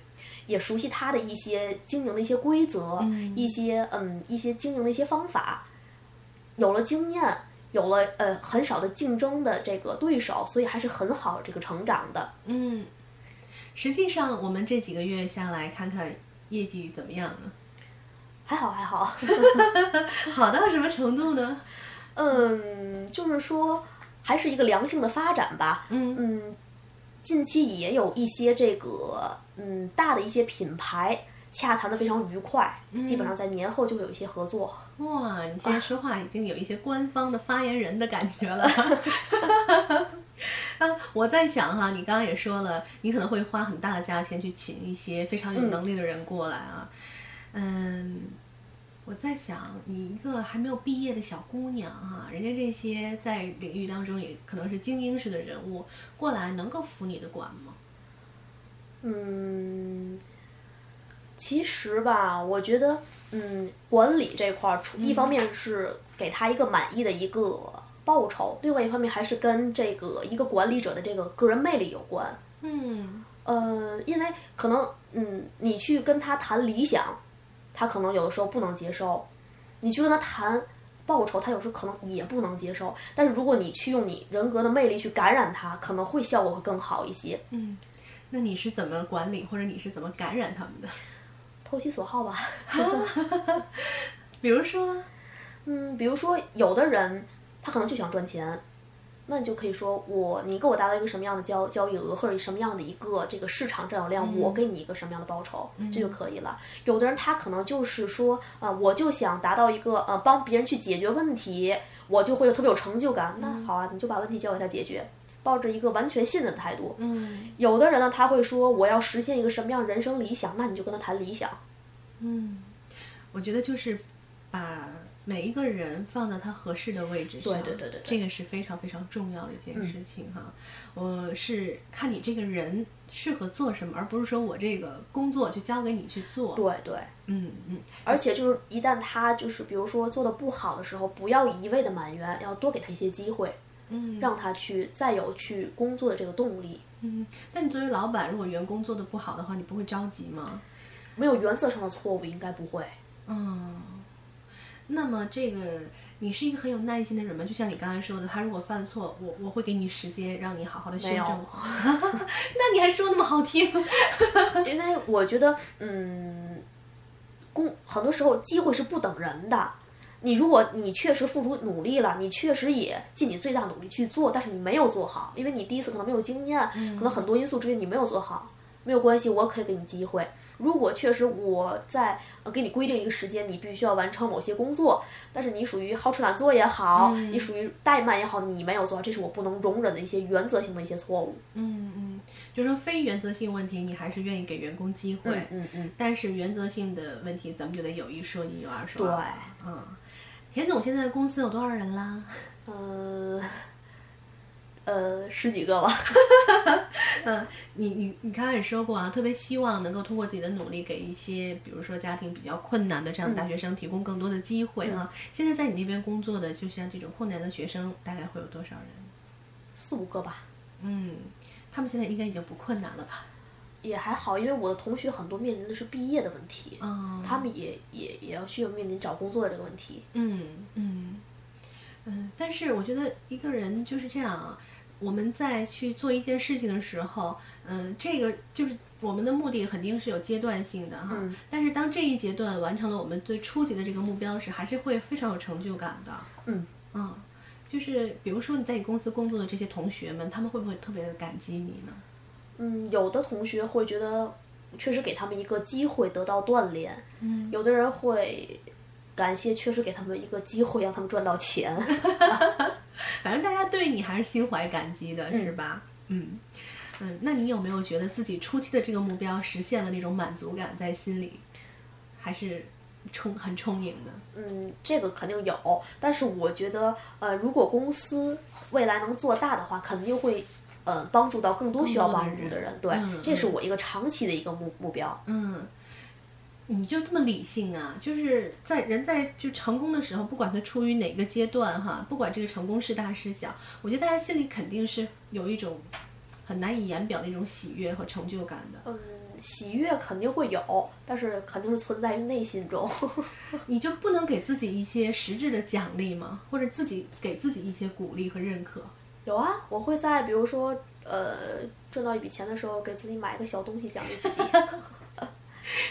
也熟悉它的一些经营的一些规则，一些嗯一些经营的一些方法，有了经验，有了呃很少的竞争的这个对手，所以还是很好这个成长的。嗯，实际上我们这几个月下来看看业绩怎么样呢？还好还好，好到什么程度呢？嗯，就是说还是一个良性的发展吧。嗯嗯，近期也有一些这个嗯大的一些品牌洽谈的非常愉快，基本上在年后就会有一些合作。哇，你现在说话已经有一些官方的发言人的感觉了。啊，我在想哈，你刚刚也说了，你可能会花很大的价钱去请一些非常有能力的人过来啊。嗯，我在想，你一个还没有毕业的小姑娘哈、人家这些在领域当中也可能是精英式的人物过来，能够服你的管吗？嗯，其实吧，我觉得，嗯，管理这块儿，一方面是给他一个满意的一个报酬，另外一方面还是跟这个一个管理者的这个个人魅力有关。嗯呃，因为可能，嗯，你去跟他谈理想，他可能有的时候不能接受；你去跟他谈报酬，他有时候可能也不能接受。但是如果你去用你人格的魅力去感染他，可能会效果会更好一些。嗯，那你是怎么管理，或者你是怎么感染他们的？投其所好吧。比如说，嗯，比如说有的人他可能就想赚钱，那你就可以说我你给我达到一个什么样的交交易额，或者什么样的一个这个市场占有量，我给你一个什么样的报酬，这就可以了。有的人他可能就是说，呃，我就想达到一个呃帮别人去解决问题，我就会有特别有成就感。那好啊，你就把问题交给他解决。抱着一个完全信任的态度，嗯有的人呢，他会说我要实现一个什么样的人生理想，那你就跟他谈理想。嗯，我觉得就是把每一个人放在他合适的位置上，对对对这个是非常非常重要的一件事情哈。我是看你这个人适合做什么，而不是说我这个工作就交给你去做。对对，嗯嗯，而且就是一旦他就是比如说做的不好的时候，不要一味的埋怨，要多给他一些机会。嗯让他去再有去工作的这个动力。嗯，但你作为老板，如果员工做的不好的话，你不会着急吗？没有原则上的错误，应该不会。嗯，那么这个你是一个很有耐心的人吗？就像你刚才说的，他如果犯错，我我会给你时间让你好好的修正。那你还说那么好听？因为我觉得，嗯，工很多时候机会是不等人的。你如果你确实付出努力了，你确实也尽你最大努力去做，但是你没有做好，因为你第一次可能没有经验，可能很多因素之一你没有做好，没有关系，我可以给你机会。如果确实我在呃给你规定一个时间，你必须要完成某些工作，但是你属于好吃懒做也好，你属于怠慢也好，你没有做好，这是我不能容忍的一些原则性的一些错误。嗯嗯，就是说非原则性问题，你还是愿意给员工机会。嗯嗯，但是原则性的问题，咱们就得有一说一，有二说二对。嗯，田总现在公司有多少人啦？呃，呃，十几个吧。嗯，你你你刚才也说过啊，特别希望能够通过自己的努力，给一些比如说家庭比较困难的这样的大学生提供更多的机会啊。现在在你那边工作的，就像这种困难的学生，大概会有多少人？四五个吧，嗯，他们现在应该已经不困难了吧？也还好，因为我的同学很多面临的是毕业的问题，嗯，他们也也也要需要面临找工作的这个问题。嗯嗯嗯，但是我觉得一个人就是这样啊。我们在去做一件事情的时候，嗯，这个就是我们的目的肯定是有阶段性的哈。嗯但是当这一阶段完成了我们最初级的这个目标时，还是会非常有成就感的。嗯嗯，就是比如说你在你公司工作的这些同学们，他们会不会特别的感激你呢？嗯，有的同学会觉得确实给他们一个机会得到锻炼，嗯，有的人会感谢确实给他们一个机会让他们赚到钱。反正大家对你还是心怀感激的，是吧？嗯嗯，那你有没有觉得自己初期的这个目标实现了那种满足感在心里，还是充很充盈的？嗯，这个肯定有，但是我觉得，呃，如果公司未来能做大的话，肯定会，呃，帮助到更多需要帮助的人人。对，嗯这是我一个长期的一个目目标。嗯，你就这么理性啊？就是在人在就成功的时候，不管他处于哪个阶段哈，不管这个成功是大是小，我觉得大家心里肯定是有一种很难以言表的一种喜悦和成就感的。嗯，喜悦肯定会有，但是肯定是存在于内心中。你就不能给自己一些实质的奖励吗？或者自己给自己一些鼓励和认可？有啊，我会在比如说，呃，赚到一笔钱的时候，给自己买一个小东西奖励自己，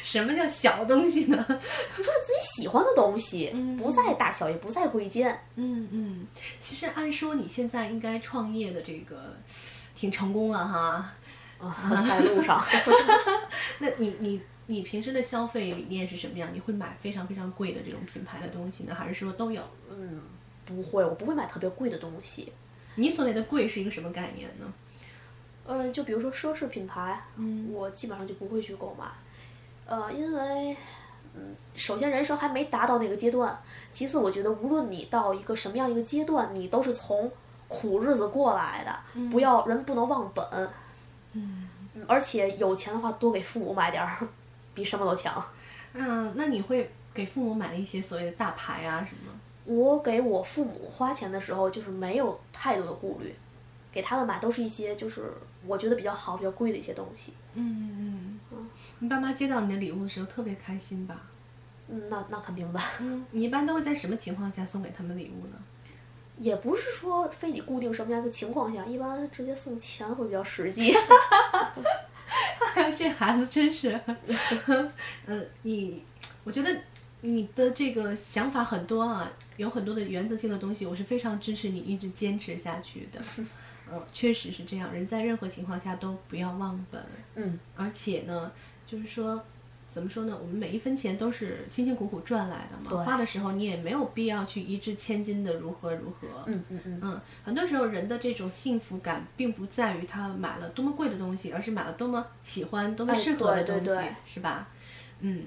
什么叫小东西呢？就是自己喜欢的东西，不在大小，也不在贵贱。嗯嗯，其实按说你现在应该创业的这个挺成功了哈。啊，在路上。那你你你平时的消费理念是什么样？你会买非常非常贵的这种品牌的东西呢，还是说都有？嗯，不会，我不会买特别贵的东西。你所谓的贵是一个什么概念呢？嗯，就比如说奢侈品牌，嗯我基本上就不会去购买。呃，因为，嗯，首先人生还没达到那个阶段，其次我觉得无论你到一个什么样一个阶段，你都是从苦日子过来的，不要人不能忘本。嗯嗯而且有钱的话，多给父母买点儿，比什么都强。嗯，那你会给父母买一些所谓的大牌啊什么？我给我父母花钱的时候，就是没有太多的顾虑，给他们买都是一些就是我觉得比较好、比较贵的一些东西。嗯嗯嗯，你爸妈接到你的礼物的时候特别开心吧？嗯，那那肯定的，嗯，你一般都会在什么情况下送给他们礼物呢？也不是说非得固定什么样的情况下，一般直接送钱会比较实际。哎呀，这孩子真是，嗯，你，我觉得你的这个想法很多啊，有很多的原则性的东西，我是非常支持你一直坚持下去的。嗯，确实是这样，人在任何情况下都不要忘本，嗯而且呢，就是说。怎么说呢？我们每一分钱都是辛辛苦苦赚来的嘛，花的时候你也没有必要去一掷千金的如何如何。嗯嗯嗯，嗯，很多时候人的这种幸福感，并不在于他买了多么贵的东西，而是买了多么喜欢、多么哎适合的东西，对对对是吧？嗯，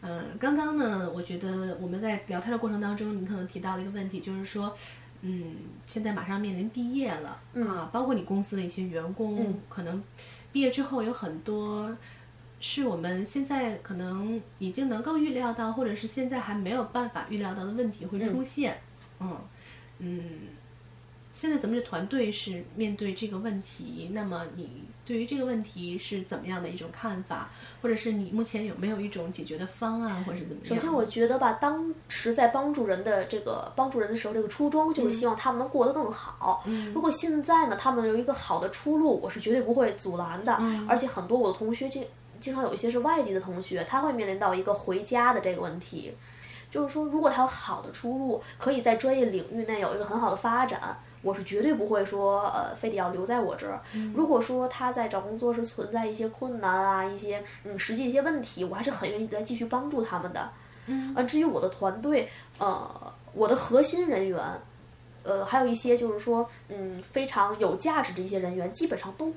嗯，刚刚呢，我觉得我们在聊天的过程当中，你可能提到了一个问题，就是说，嗯，现在马上面临毕业了、啊，包括你公司的一些员工，嗯可能毕业之后有很多。是我们现在可能已经能够预料到，或者是现在还没有办法预料到的问题会出现。嗯嗯，现在咱们的团队是面对这个问题，那么你对于这个问题是怎么样的一种看法，或者是你目前有没有一种解决的方案，或者是怎么样？首先，我觉得吧，当时在帮助人的这个帮助人的时候，这个初衷就是希望他们能过得更好。嗯如果现在呢，他们有一个好的出路，我是绝对不会阻拦的。嗯而且很多我的同学经经常有一些是外地的同学，他会面临到一个回家的这个问题。就是说，如果他有好的出路，可以在专业领域内有一个很好的发展，我是绝对不会说呃，非得要留在我这儿。如果说他在找工作时存在一些困难啊，一些嗯实际一些问题，我还是很愿意再继续帮助他们的。嗯呃，至于我的团队，呃，我的核心人员，呃，还有一些就是说，嗯，非常有价值的一些人员，基本上都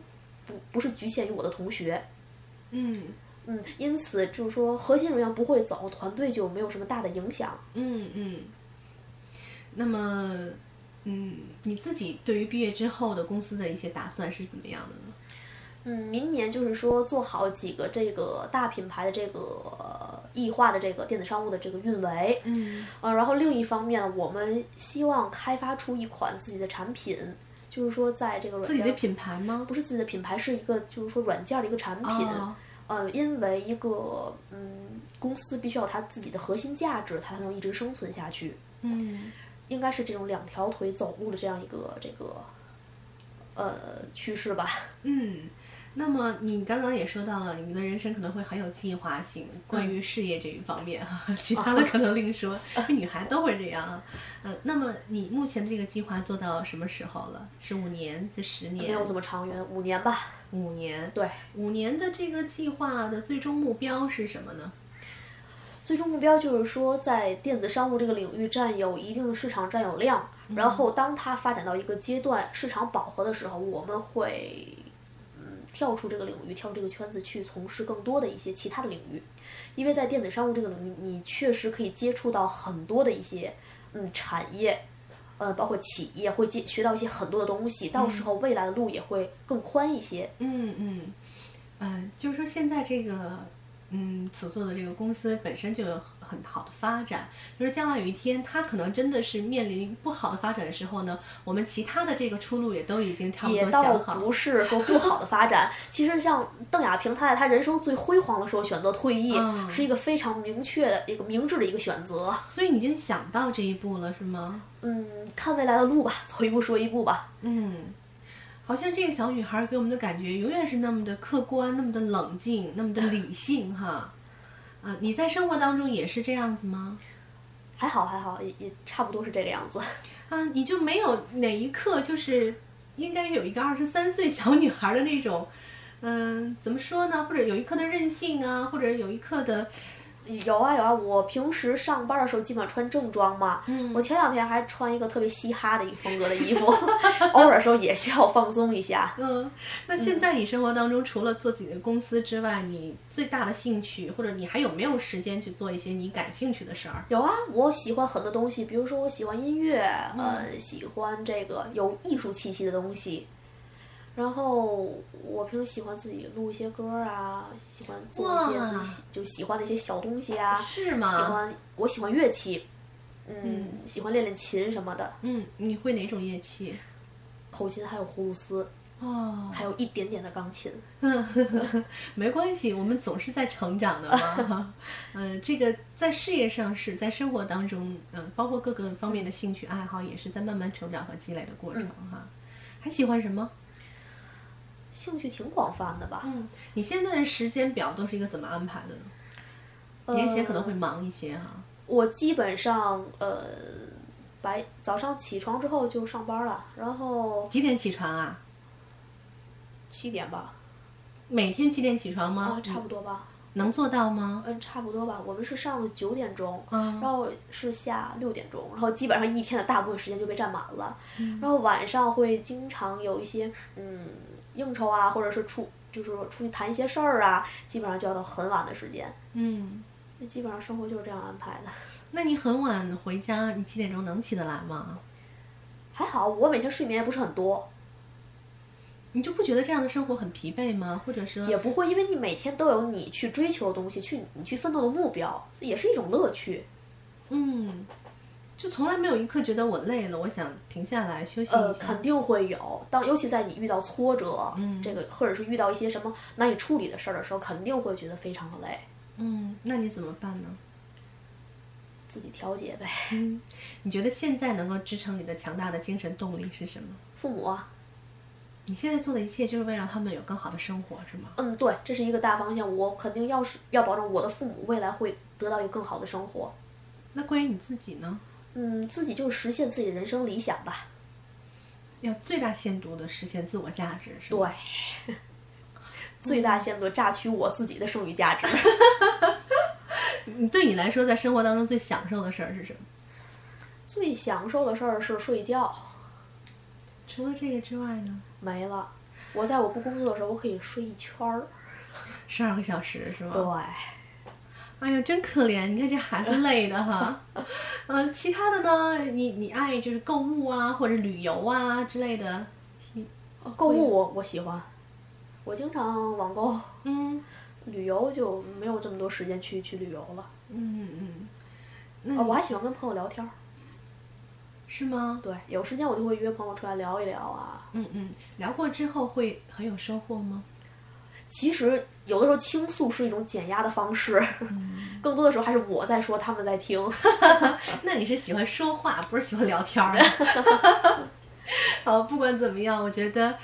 不不是局限于我的同学。嗯嗯，因此就是说，核心人员不会走，团队就没有什么大的影响。嗯嗯。那么，嗯，你自己对于毕业之后的公司的一些打算是怎么样的呢？嗯，明年就是说做好几个这个大品牌的这个呃异化的这个电子商务的这个运维，嗯呃，然后另一方面，我们希望开发出一款自己的产品，就是说在这个软件自己的品牌吗？不是自己的品牌，是一个就是说软件的一个产品。哦呃，因为一个嗯公司必须要它自己的核心价值，它才能一直生存下去。嗯应该是这种两条腿走路的这样一个这个呃趋势吧。嗯。那么你刚刚也说到了，你们的人生可能会很有计划性，关于事业这一方面哈，其他的可能另说。女孩都会这样啊。呃，那么你目前的这个计划做到什么时候了？是五年？是十年？没有这么长远，五年吧。五年。对，五年的这个计划的最终目标是什么呢？最终目标就是说，在电子商务这个领域占有一定的市场占有量，然后当它发展到一个阶段，市场饱和的时候，我们会嗯跳出这个领域，跳出这个圈子去从事更多的一些其他的领域，因为在电子商务这个领域，你确实可以接触到很多的一些嗯产业。呃，包括企业会接学到一些很多的东西，到时候未来的路也会更宽一些。嗯嗯，呃，就是说现在这个嗯所做的这个公司本身就有很好的发展，就是将来有一天他可能真的是面临不好的发展的时候呢，我们其他的这个出路也都已经差不也倒多想好。不是说不好的发展，其实像邓亚萍，她在她人生最辉煌的时候选择退役，嗯是一个非常明确的一个明智的一个选择。所以你已经想到这一步了，是吗？嗯，看未来的路吧，走一步说一步吧。嗯，好像这个小女孩给我们的感觉永远是那么的客观，那么的冷静，那么的理性哈。啊、你在生活当中也是这样子吗？还好还好，也也差不多是这个样子。啊，你就没有哪一刻就是应该有一个二十三岁小女孩的那种，嗯、怎么说呢？或者有一刻的任性啊，或者有一刻的，有啊有啊，我平时上班的时候基本上穿正装嘛。嗯我前两天还穿一个特别嘻哈的一个风格的衣服，偶尔的时候也需要放松一下。嗯，那现在你生活当中除了做自己的公司之外，你最大的兴趣，或者你还有没有时间去做一些你感兴趣的事儿？有啊，我喜欢很多东西，比如说我喜欢音乐，呃，喜欢这个有艺术气息的东西。然后我平时喜欢自己录一些歌啊，喜欢做一些自己喜就喜欢的一些小东西啊。是吗？喜欢我喜欢乐器，嗯，喜欢练练琴什么的，嗯，你会哪种乐器？口琴还有葫芦丝，哦，还有一点点的钢琴。没关系，我们总是在成长的嘛。嗯，呃，这个在事业上是在生活当中，嗯、包括各个方面的兴趣爱好，也是在慢慢成长和积累的过程哈。还喜欢什么？兴趣挺广泛的吧？嗯，你现在的时间表都是一个怎么安排的呢？年前可能会忙一些哈。我基本上呃，白早上起床之后就上班了，然后几点起床啊？七点吧，每天七点起床吗？啊，差不多吧。能做到吗？嗯，差不多吧。我们是上九点钟，嗯然后是下六点钟，然后基本上一天的大部分时间就被占满了。嗯然后晚上会经常有一些嗯应酬啊，或者是出就是说出去谈一些事儿啊，基本上就要到很晚的时间。嗯，那基本上生活就是这样安排的。那你很晚回家，你几点钟能起得来吗？还好，我每天睡眠也不是很多，你就不觉得这样的生活很疲惫吗？或者说，也不会，因为你每天都有你去追求的东西，去你去奋斗的目标，也是一种乐趣。嗯，就从来没有一刻觉得我累了，我想停下来休息一下。呃，肯定会有。当尤其在你遇到挫折，嗯，这个或者是遇到一些什么难以处理的事儿的时候，肯定会觉得非常的累。嗯，那你怎么办呢？自己调节呗。嗯，你觉得现在能够支撑你的强大的精神动力是什么？父母啊，你现在做的一切就是为了让他们有更好的生活，是吗？嗯，对，这是一个大方向。我肯定要是要保证我的父母未来会得到一个更好的生活。那关于你自己呢？嗯，自己就实现自己人生理想吧。要最大限度的实现自我价值，是吧？对，最大限度榨取我自己的剩余价值。你 对你来说，在生活当中最享受的事儿是什么？最享受的事儿是睡觉。除了这个之外呢？没了。我在我不工作的时候，我可以睡一圈儿，十二个小时是吗？对。哎呀，真可怜！你看这孩子累的哈。嗯，其他的呢？你你爱就是购物啊，或者旅游啊之类的。购物我我喜欢，我经常网购。嗯。旅游就没有这么多时间去去旅游了。嗯嗯。那我还喜欢跟朋友聊天儿。是吗？对，有时间我就会约朋友出来聊一聊啊。嗯嗯，聊过之后会很有收获吗？其实有的时候倾诉是一种减压的方式，更多的时候还是我在说，他们在听。那你是喜欢说话，不是喜欢聊天儿？好，不管怎么样，我觉得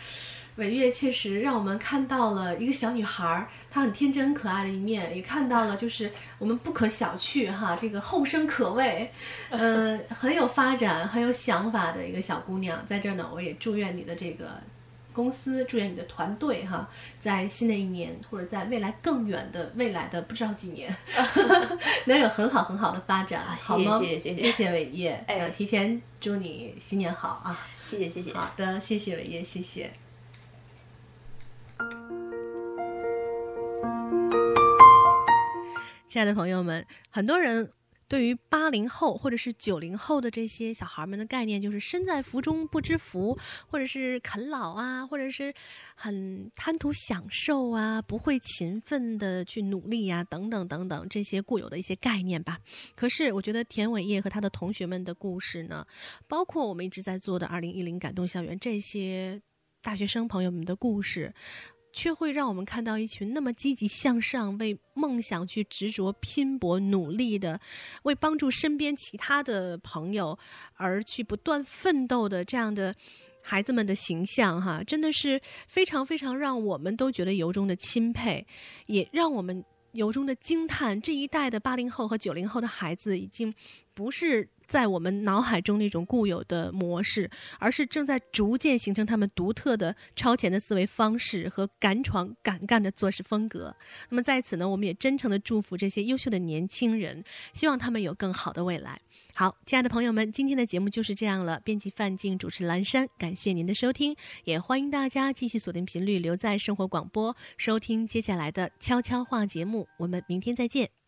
伟月确实让我们看到了一个小女孩儿，她很天真可爱的一面，也看到了就是我们不可小觑哈，这个后生可畏，嗯，很有发展、很有想法的一个小姑娘。在这儿呢，我也祝愿你的这个。公司祝愿你的团队哈，在新的一年或者在未来更远的未来的不知道几年，能有很好很好的发展，好吗？谢谢谢谢谢谢伟业，哎，提前祝你新年好啊！谢谢谢谢，好的，谢谢伟业，谢谢。亲爱的朋友们，很多人。对于八零后或者是九零后的这些小孩们的概念，就是身在福中不知福，或者是啃老啊，或者是很贪图享受啊，不会勤奋的去努力呀，等等等等这些固有的一些概念吧。可是，我觉得田伟业和他的同学们的故事呢，包括我们一直在做的二零一零感动校园这些大学生朋友们的故事。却会让我们看到一群那么积极向上、为梦想去执着拼搏努力的，为帮助身边其他的朋友而去不断奋斗的这样的孩子们的形象，哈，真的是非常非常让我们都觉得由衷的钦佩，也让我们由衷的惊叹。这一代的八零后和九零后的孩子已经不是。在我们脑海中那种固有的模式，而是正在逐渐形成他们独特的超前的思维方式和敢闯敢干的做事风格。那么在此呢，我们也真诚的祝福这些优秀的年轻人，希望他们有更好的未来。好，亲爱的朋友们，今天的节目就是这样了。编辑范静，主持蓝山，感谢您的收听，也欢迎大家继续锁定频率，留在生活广播，收听接下来的悄悄话节目。我们明天再见。